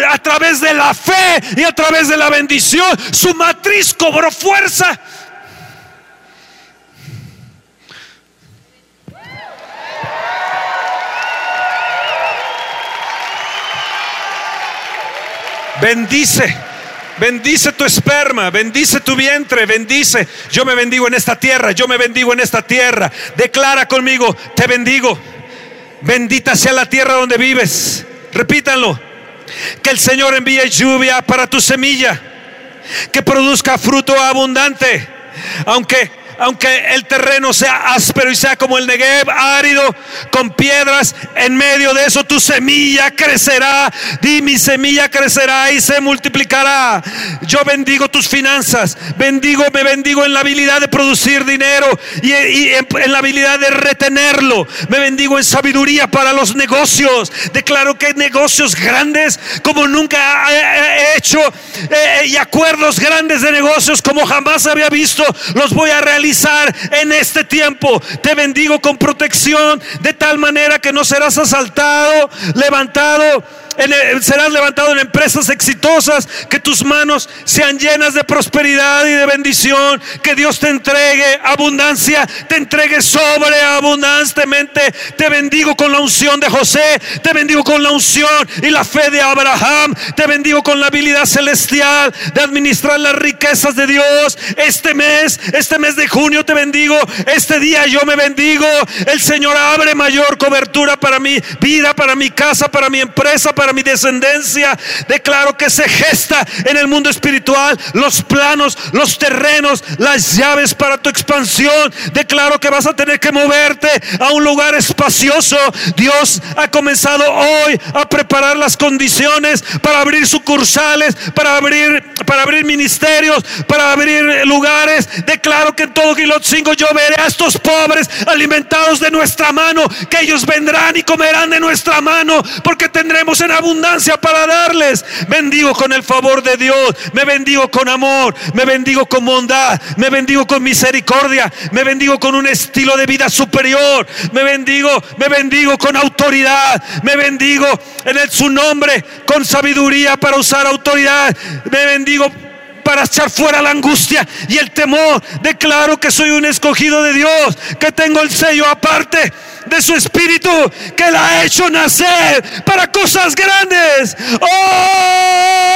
a través de la fe y a través de la bendición. Su matriz cobró fuerza. Bendice. Bendice tu esperma, bendice tu vientre, bendice. Yo me bendigo en esta tierra, yo me bendigo en esta tierra. Declara conmigo, te bendigo. Bendita sea la tierra donde vives. Repítanlo. Que el Señor envíe lluvia para tu semilla, que produzca fruto abundante. Aunque aunque el terreno sea áspero y sea como el Negev, árido, con piedras, en medio de eso tu semilla crecerá. Di mi semilla crecerá y se multiplicará. Yo bendigo tus finanzas, bendigo, me bendigo en la habilidad de producir dinero y, en, la habilidad de retenerlo. Me bendigo en sabiduría para los negocios. Declaro que negocios grandes como nunca he hecho eh, y acuerdos grandes de negocios como jamás había visto, los voy a realizar en este tiempo. Te bendigo con protección de tal manera que no serás asaltado, levantado serás levantado en empresas exitosas, que tus manos sean llenas de prosperidad y de bendición, que Dios te entregue abundancia, te entregue sobre abundantemente. Te bendigo con la unción de José, te bendigo con la unción y la fe de Abraham, te bendigo con la habilidad celestial de administrar las riquezas de Dios. Este mes, este mes de junio te bendigo, este día yo me bendigo. El Señor abre mayor cobertura para mi vida, para mi casa, para mi empresa, para mi descendencia. Declaro que se gesta en el mundo espiritual los planos, los terrenos, las llaves para tu expansión. Declaro que vas a tener que moverte a un lugar espacioso. Dios ha comenzado hoy a preparar las condiciones para abrir sucursales, para abrir, para abrir ministerios, para abrir lugares. Declaro que en todo Gilot 5 yo veré a estos pobres alimentados de nuestra mano, que ellos vendrán y comerán de nuestra mano, porque tendremos en abundancia para darles. Bendigo con el favor de Dios, me bendigo con amor, me bendigo con bondad, me bendigo con misericordia, me bendigo con un estilo de vida superior, me bendigo, me bendigo con autoridad, me bendigo en el, su nombre con sabiduría para usar autoridad, me bendigo para echar fuera la angustia y el temor. Declaro que soy un escogido de Dios, que tengo el sello aparte de su espíritu que la ha hecho nacer para cosas grandes. ¡Oh!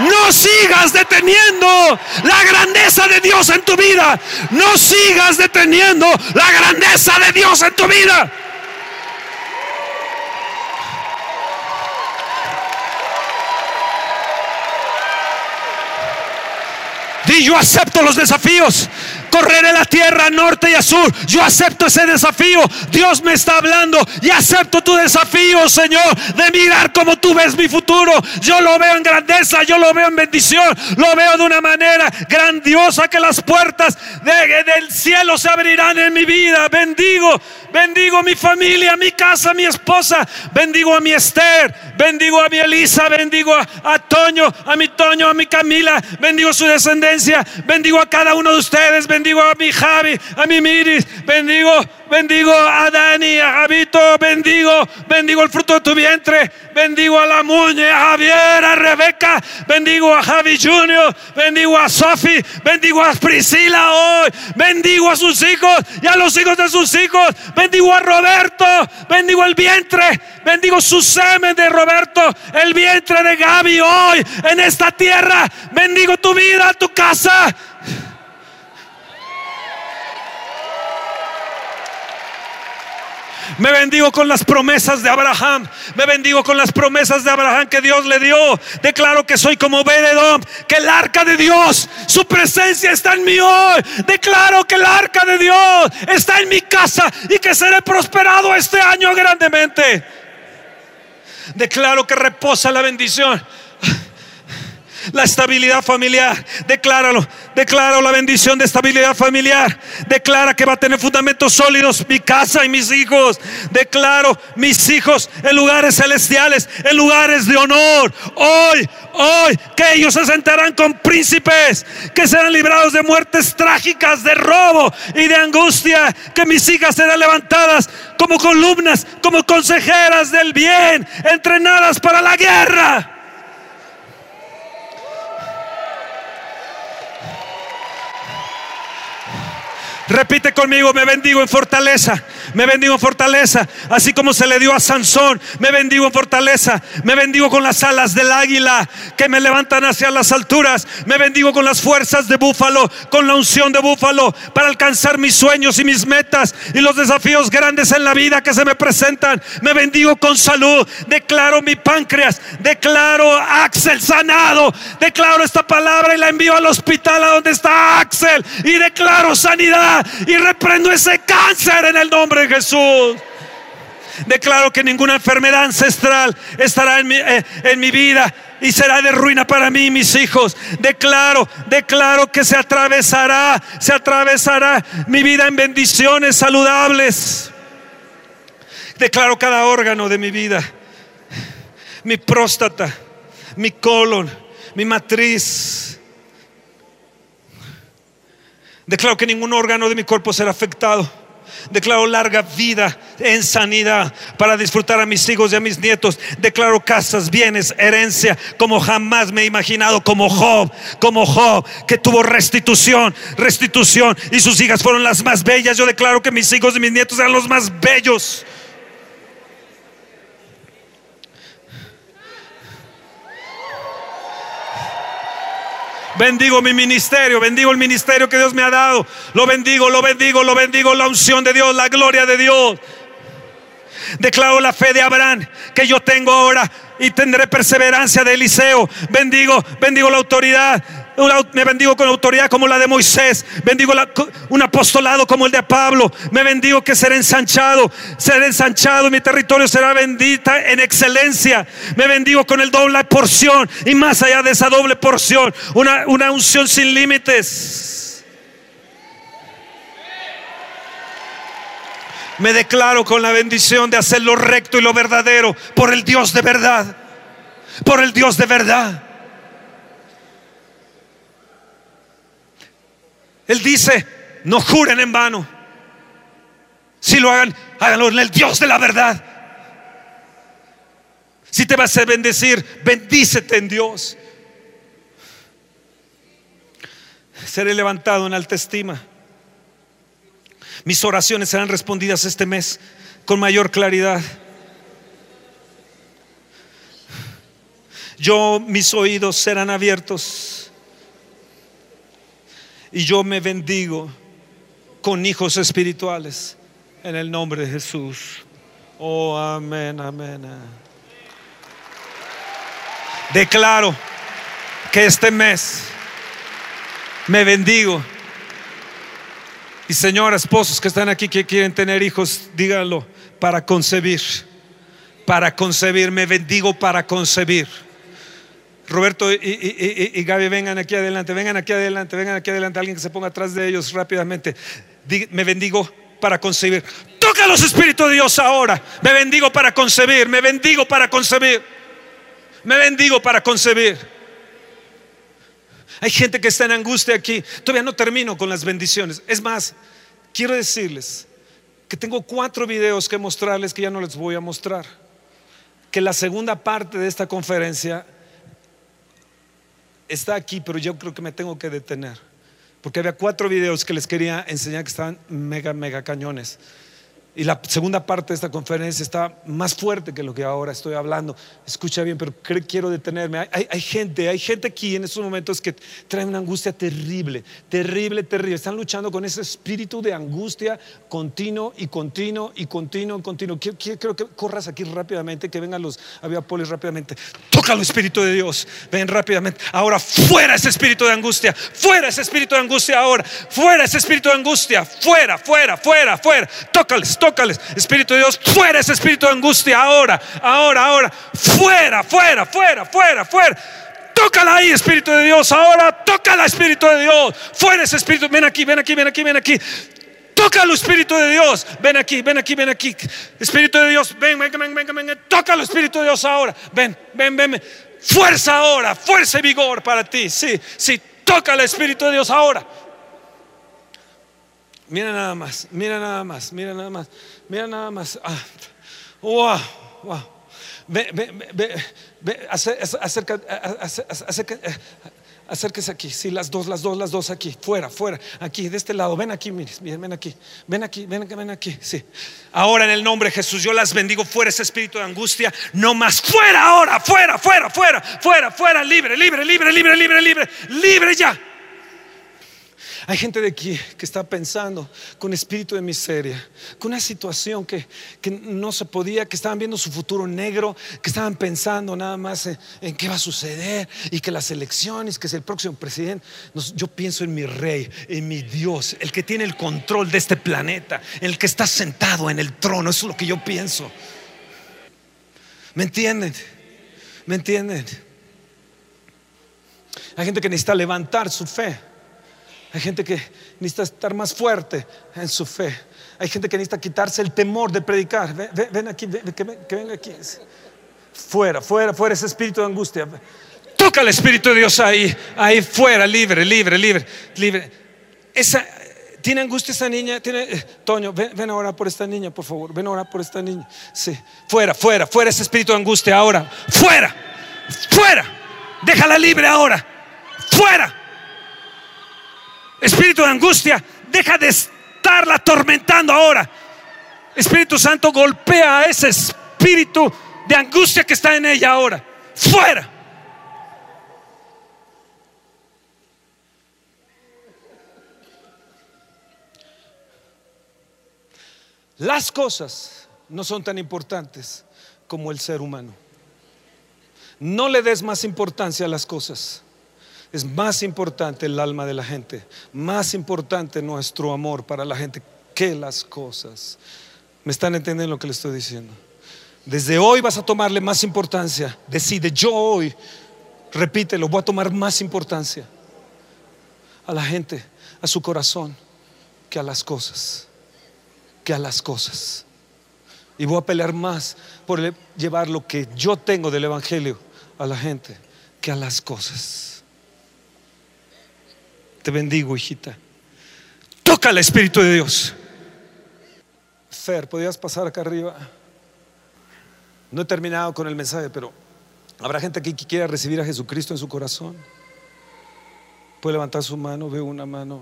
No sigas deteniendo la grandeza de Dios en tu vida. No sigas deteniendo la grandeza de Dios en tu vida. Di yo acepto los desafíos correré la tierra norte y a sur. Yo acepto ese desafío. Dios me está hablando y acepto tu desafío, Señor, de mirar como tú ves mi futuro. Yo lo veo en grandeza, yo lo veo en bendición, lo veo de una manera grandiosa que las puertas del cielo se abrirán en mi vida. Bendigo, bendigo a mi familia, a mi casa, a mi esposa, bendigo a mi Esther, bendigo a mi Elisa, bendigo a, Toño, a mi Toño, a mi Camila, bendigo su descendencia, bendigo a cada uno de ustedes a mi Javi, a mi Miris, bendigo, bendigo a Dani, a Javito, bendigo, bendigo el fruto de tu vientre, bendigo a la Muñe, a Javier, a Rebeca, bendigo a Javi Junior, bendigo a Sofi, bendigo a Priscila hoy, bendigo a sus hijos y a los hijos de sus hijos, bendigo a Roberto, bendigo el vientre, bendigo su semen de Roberto, el vientre de Gaby hoy en esta tierra, bendigo tu vida, tu casa. Me bendigo con las promesas de Abraham. Me bendigo con las promesas de Abraham que Dios le dio. Declaro que soy como Bededom, que el arca de Dios, su presencia está en mí hoy. Declaro que el arca de Dios está en mi casa y que seré prosperado este año grandemente. Declaro que reposa la bendición La estabilidad familiar, decláralo, declaro la bendición de estabilidad familiar. Declara que va a tener fundamentos sólidos mi casa y mis hijos. Declaro mis hijos en lugares celestiales, en lugares de honor. Hoy, hoy, que ellos se sentarán con príncipes, que serán librados de muertes trágicas, de robo y de angustia. Que mis hijas serán levantadas como columnas, como consejeras del bien, entrenadas para la guerra. Repite conmigo, me bendigo en fortaleza, me bendigo en fortaleza, así como se le dio a Sansón, me bendigo en fortaleza, me bendigo con las alas del águila que me levantan hacia las alturas, me bendigo con las fuerzas de búfalo, con la unción de búfalo para alcanzar mis sueños y mis metas y los desafíos grandes en la vida que se me presentan, me bendigo con salud, declaro mi páncreas, declaro Axel sanado, declaro esta palabra y la envío al hospital a donde está Axel. Y declaro sanidad y reprendo ese cáncer en el nombre de Jesús. Declaro que ninguna enfermedad ancestral estará en mi, eh, en mi vida y será de ruina para mí y mis hijos. Declaro, declaro que se atravesará, se atravesará mi vida en bendiciones saludables. Declaro cada órgano de mi vida, mi próstata, mi colon, mi matriz, Declaro que ningún órgano de mi cuerpo será afectado. Declaro larga vida en sanidad para disfrutar a mis hijos y a mis nietos. Declaro casas, bienes, herencia, como jamás me he imaginado, como Job, como Job, que tuvo restitución, restitución, y sus hijas fueron las más bellas. Yo declaro que mis hijos y mis nietos eran los más bellos. Bendigo mi ministerio, bendigo el ministerio que Dios me ha dado. Lo bendigo, lo bendigo, lo bendigo, la unción de Dios, la gloria de Dios. Declaro la fe de Abraham que yo tengo ahora y tendré perseverancia de Eliseo. Bendigo, bendigo la autoridad. Me bendigo con autoridad como la de Moisés. Bendigo un apostolado como el de Pablo. Me bendigo que seré ensanchado. Seré ensanchado. Mi territorio será bendita en excelencia. Me bendigo con el doble porción. Y más allá de esa doble porción, una, una unción sin límites. Me declaro con la bendición de hacer lo recto y lo verdadero por el Dios de verdad. Por el Dios de verdad. Él dice, no juren en vano. Si lo hagan, háganlo en el Dios de la verdad. Si te vas a bendecir, bendícete en Dios. Seré levantado en alta estima. Mis oraciones serán respondidas este mes con mayor claridad. Yo, mis oídos serán abiertos. Y yo me bendigo con hijos espirituales en el nombre de Jesús. Oh, amén, amén. Declaro que este mes me bendigo y señoras, esposos que están aquí que quieren tener hijos, díganlo, para concebir, para concebir, me bendigo para concebir. Roberto y, Gaby, vengan aquí adelante, vengan aquí adelante, vengan aquí adelante, alguien que se ponga atrás de ellos rápidamente. Me bendigo para concebir. Toca los espíritus de Dios ahora. Me bendigo para concebir, me bendigo para concebir. Me bendigo para concebir. Hay gente que está en angustia aquí. Todavía no termino con las bendiciones. Es más, quiero decirles que tengo cuatro videos que mostrarles que ya no les voy a mostrar. Que la segunda parte de esta conferencia está aquí, pero yo creo que me tengo que detener. Porque había cuatro videos que les quería enseñar que estaban mega, mega cañones. Y la segunda parte de esta conferencia está más fuerte que lo que ahora estoy hablando. Escucha bien, pero quiero detenerme. Hay, gente, hay gente aquí en estos momentos que trae una angustia terrible, terrible, terrible. Están luchando con ese espíritu de angustia continuo y continuo y continuo y continuo. Quiero, que corras aquí rápidamente, que vengan los aviapolis rápidamente. Toca el Espíritu de Dios. Ven rápidamente. Ahora, fuera ese espíritu de angustia. Fuera ese espíritu de angustia ahora. Fuera ese espíritu de angustia. Fuera, fuera, fuera, fuera. Tócales tócales. Espíritu de Dios, fuera ese espíritu de angustia ahora, ahora, ahora. Fuera, fuera, fuera, fuera, fuera. Tócala ahí, Espíritu de Dios. Ahora, tócala, Espíritu de Dios. Fuera ese Espíritu. Ven aquí, ven aquí, ven aquí, ven aquí. Tócalo, Espíritu de Dios. Ven aquí, ven aquí, ven aquí. Espíritu de Dios, ven, ven, ven, ven, ven. Tócalo, Espíritu de Dios ahora. Ven, ven, ven. Fuerza ahora, fuerza y vigor para ti. Sí, sí, tócalo, Espíritu de Dios ahora. Mira nada más, mira nada más, mira nada más, mira nada más. Ah, wow, wow. Ve, ve, ve, ve, acerca, acerca, acérquese aquí. Sí, las dos, las dos, las dos aquí. Fuera, fuera. Aquí, de este lado. Ven aquí, miren, ven aquí. Ven aquí, ven, ven aquí. Sí. Ahora en el nombre de Jesús, yo las bendigo. Fuera ese espíritu de angustia. No más. Fuera ahora. Fuera, fuera, fuera, fuera, fuera. Libre, libre, libre, libre, libre, libre. Libre ya. Hay gente de aquí que está pensando con espíritu de miseria, con una situación que, no se podía, que estaban viendo su futuro negro, que estaban pensando nada más en, qué va a suceder y que las elecciones, que es el próximo presidente. yo pienso en mi rey, en mi Dios, el que tiene el control de este planeta, el que está sentado en el trono. Eso es lo que yo pienso. ¿Me entienden? ¿Me entienden? Hay gente que necesita levantar su fe. Hay gente que necesita estar más fuerte en su fe. Hay gente que necesita quitarse el temor de predicar. Ven, aquí, que, venga aquí. Fuera, fuera, fuera ese espíritu de angustia. Toca el Espíritu de Dios ahí, ahí fuera, libre, libre, libre, libre. Esa, ¿Tiene angustia esa niña? ¿Tiene, eh, Toño, ven, ven ahora por esta niña, por favor. Ven ahora por esta niña. Sí. Fuera, fuera, fuera ese espíritu de angustia ahora. Fuera, fuera. Déjala libre ahora. Fuera. Espíritu de angustia, deja de estarla atormentando ahora. Espíritu Santo golpea a ese espíritu de angustia que está en ella ahora. Fuera. Las cosas no son tan importantes como el ser humano. No le des más importancia a las cosas. Es más importante el alma de la gente, más importante nuestro amor para la gente que las cosas. ¿Me están entendiendo lo que le estoy diciendo? Desde hoy vas a tomarle más importancia. Decide, yo hoy, repítelo, voy a tomar más importancia a la gente, a su corazón, que a las cosas, que a las cosas. Y voy a pelear más por llevar lo que yo tengo del Evangelio a la gente que a las cosas. Te bendigo, hijita. Toca el Espíritu de Dios. Fer, ¿podrías pasar acá arriba? No he terminado con el mensaje, pero habrá gente aquí que quiera recibir a Jesucristo en su corazón. Puede levantar su mano, veo una mano,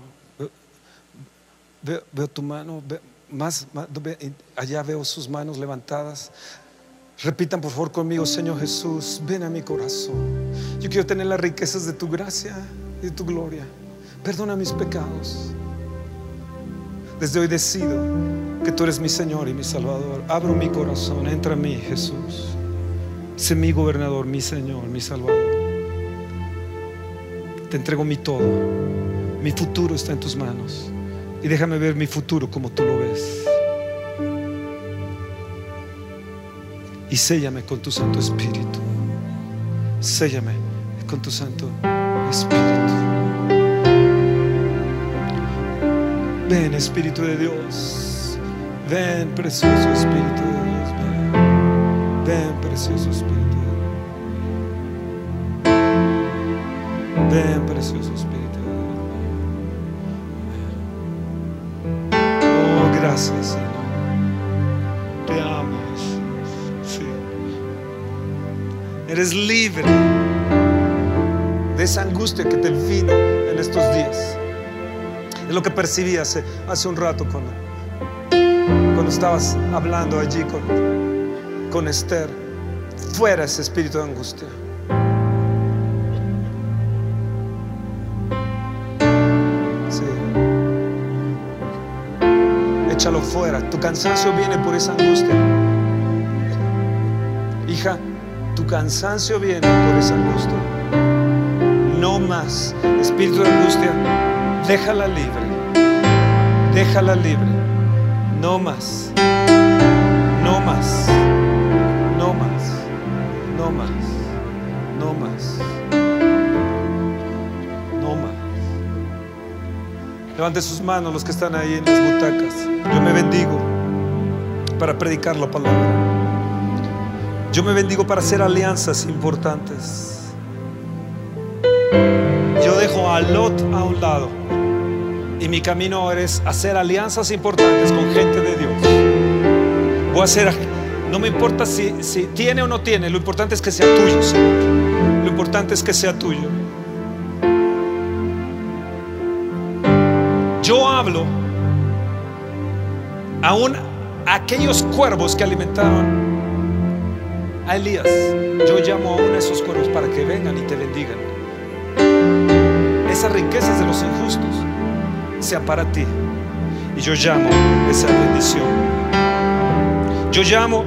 veo, tu mano, más, allá veo sus manos levantadas. Repitan por favor conmigo, Señor Jesús, ven a mi corazón. Yo quiero tener las riquezas de tu gracia y de tu gloria. Perdona mis pecados. Desde hoy decido que tú eres mi Señor y mi Salvador. Abro mi corazón, entra a mí, Jesús. Sé mi gobernador, mi Señor, mi Salvador. Te entrego mi todo. Mi futuro está en tus manos. Y déjame ver mi futuro como tú lo ves. Y séllame con tu Santo Espíritu. Séllame con tu Santo Espíritu. Ven Espíritu de Dios. Ven precioso Espíritu de Dios. Ven, ven precioso Espíritu de Dios. Ven precioso Espíritu de Dios. Oh, gracias Señor. Te amo. Sí. Eres libre de esa angustia que te vino en estos días. Lo que percibí hace, hace un rato cuando, cuando estabas hablando allí con, con Esther. Fuera ese espíritu de angustia. Échalo fuera. Tu cansancio viene por esa angustia. Hija, tu cansancio viene por esa angustia. No más espíritu de angustia Déjala libre. Déjala libre. No más. No más. No más. No más. No más. No más. Levante sus manos los que están ahí en las butacas. Yo me bendigo para predicar la palabra. Yo me bendigo para hacer alianzas importantes. Yo dejo a Lot a un lado y mi camino es hacer alianzas importantes con gente de Dios. Voy a hacer, no me importa si, si tiene o no tiene, lo importante es que sea tuyo, Señor. Lo importante es que sea tuyo. Yo hablo aún a aquellos cuervos que alimentaron a Elías. Yo llamo aún a esos cuervos para que vengan y te bendigan. Esas riquezas de los injustos sea para ti. Y yo llamo esa bendición. Yo llamo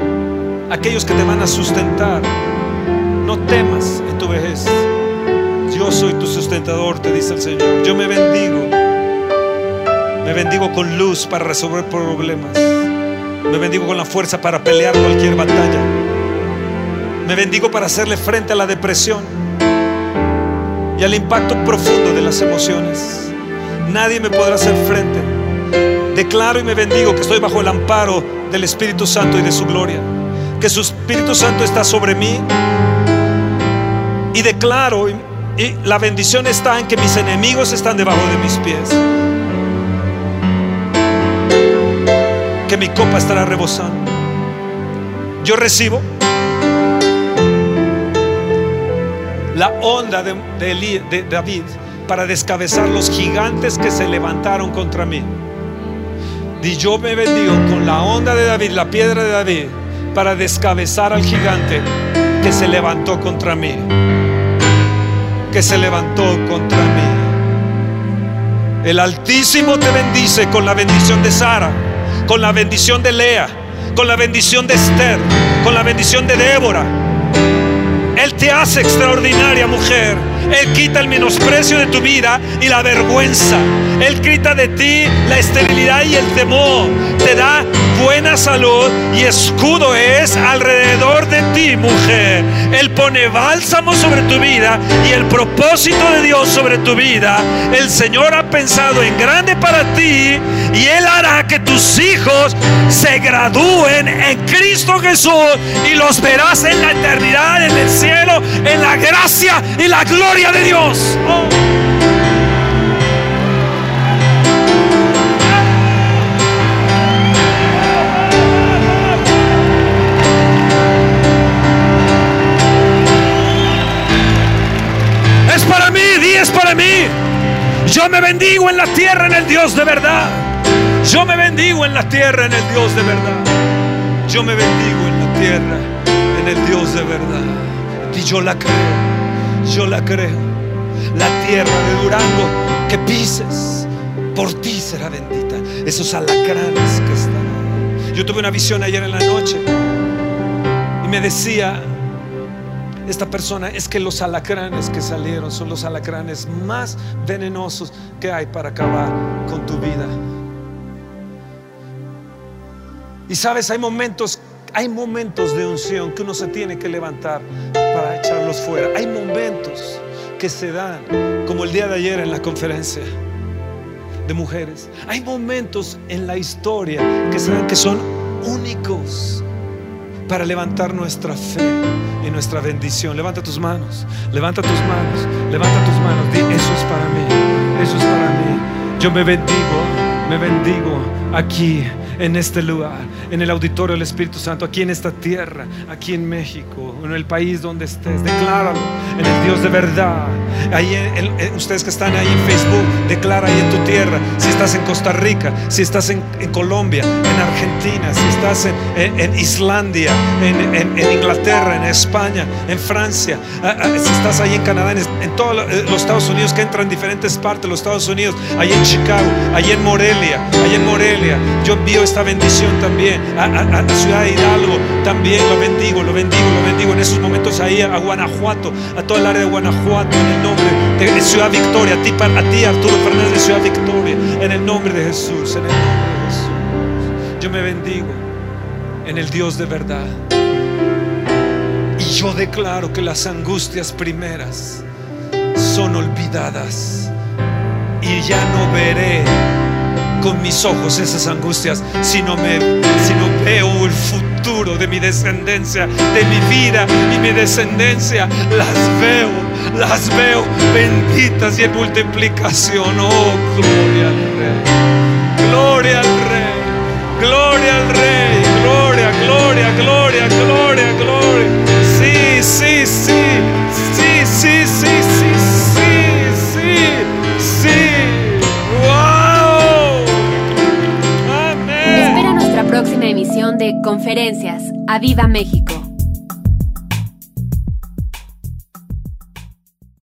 a aquellos que te van a sustentar. No temas en tu vejez. Yo soy tu sustentador, te dice el Señor. Yo me bendigo. Me bendigo con luz para resolver problemas. Me bendigo con la fuerza para pelear cualquier batalla. Me bendigo para hacerle frente a la depresión y al impacto profundo de las emociones. Nadie me podrá hacer frente. Declaro y me bendigo que estoy bajo el amparo del Espíritu Santo y de su gloria. Que su Espíritu Santo está sobre mí. Y declaro, y, la bendición está en que mis enemigos están debajo de mis pies. que mi copa estará rebosando. Yo recibo la onda de, de, David para descabezar los gigantes que se levantaron contra mí. Y yo me bendigo con la onda de David, la piedra de David, para descabezar al gigante que se levantó contra mí. Que se levantó contra mí. El Altísimo te bendice con la bendición de Sara con la bendición de Lea, con la bendición de Esther, con la bendición de Débora. Él te hace extraordinaria mujer. Él quita el menosprecio de tu vida y la vergüenza. Él quita de ti la esterilidad y el temor. Te da buena salud y escudo es alrededor de ti, mujer. Él pone bálsamo sobre tu vida y el propósito de Dios sobre tu vida. El Señor ha pensado en grande para ti y Él hará que tus hijos se gradúen en Cristo Jesús y los verás en la eternidad, en el cielo, en la gracia y la gloria de Dios. Oh. Mí. Yo me bendigo en la tierra en el Dios de verdad. Yo me bendigo en la tierra en el Dios de verdad. Yo me bendigo en la tierra en el Dios de verdad. Y yo la creo. Yo la creo. La tierra de Durango que pises, por ti será bendita. Esos alacranes que están. Yo tuve una visión ayer en la noche y me decía, esta persona es que los alacranes que salieron son los alacranes más venenosos que hay para acabar con tu vida. Y sabes, hay momentos, hay momentos de unción que uno se tiene que levantar para echarlos fuera. Hay momentos que se dan, como el día de ayer en la conferencia de mujeres. Hay momentos en la historia que se dan que son únicos para levantar nuestra fe y nuestra bendición. Levanta tus manos, levanta tus manos, levanta tus manos. Di, eso es para mí, eso es para mí. Yo me bendigo, me bendigo aquí en este lugar, en el auditorio del Espíritu Santo, aquí en esta tierra, aquí en México, en el país donde estés. Decláralo en el Dios de verdad. Ahí, ustedes que están ahí en Facebook, declara ahí en tu tierra. Si estás en Costa Rica, si estás en, Colombia, en Argentina, si estás en, Islandia, en, Inglaterra, en España, en Francia, ah, ah, si estás ahí en Canadá, en, todos eh, los Estados Unidos, que entran en diferentes partes de los Estados Unidos, ahí en Chicago, ahí en Morelia, ahí en Morelia. Yo envío esta bendición también a, la ciudad de Hidalgo. También lo bendigo, lo bendigo, lo bendigo en esos momentos ahí a Guanajuato, a toda el área de Guanajuato, en el nombre de Ciudad Victoria, a ti, a ti Arturo Fernández de Ciudad Victoria, en el nombre de Jesús, en el nombre de Jesús. Yo me bendigo en el Dios de verdad. Y yo declaro que las angustias primeras son olvidadas y ya no veré con mis ojos esas angustias, sino, me, veo el futuro de mi descendencia, de mi vida y mi descendencia. Las veo, las veo benditas y en multiplicación. Oh, gloria al Rey, gloria al Rey, gloria al Rey, gloria, gloria, gloria, gloria, gloria. Sí, sí, sí, próxima emisión de Conferencias. ¡A Viva México!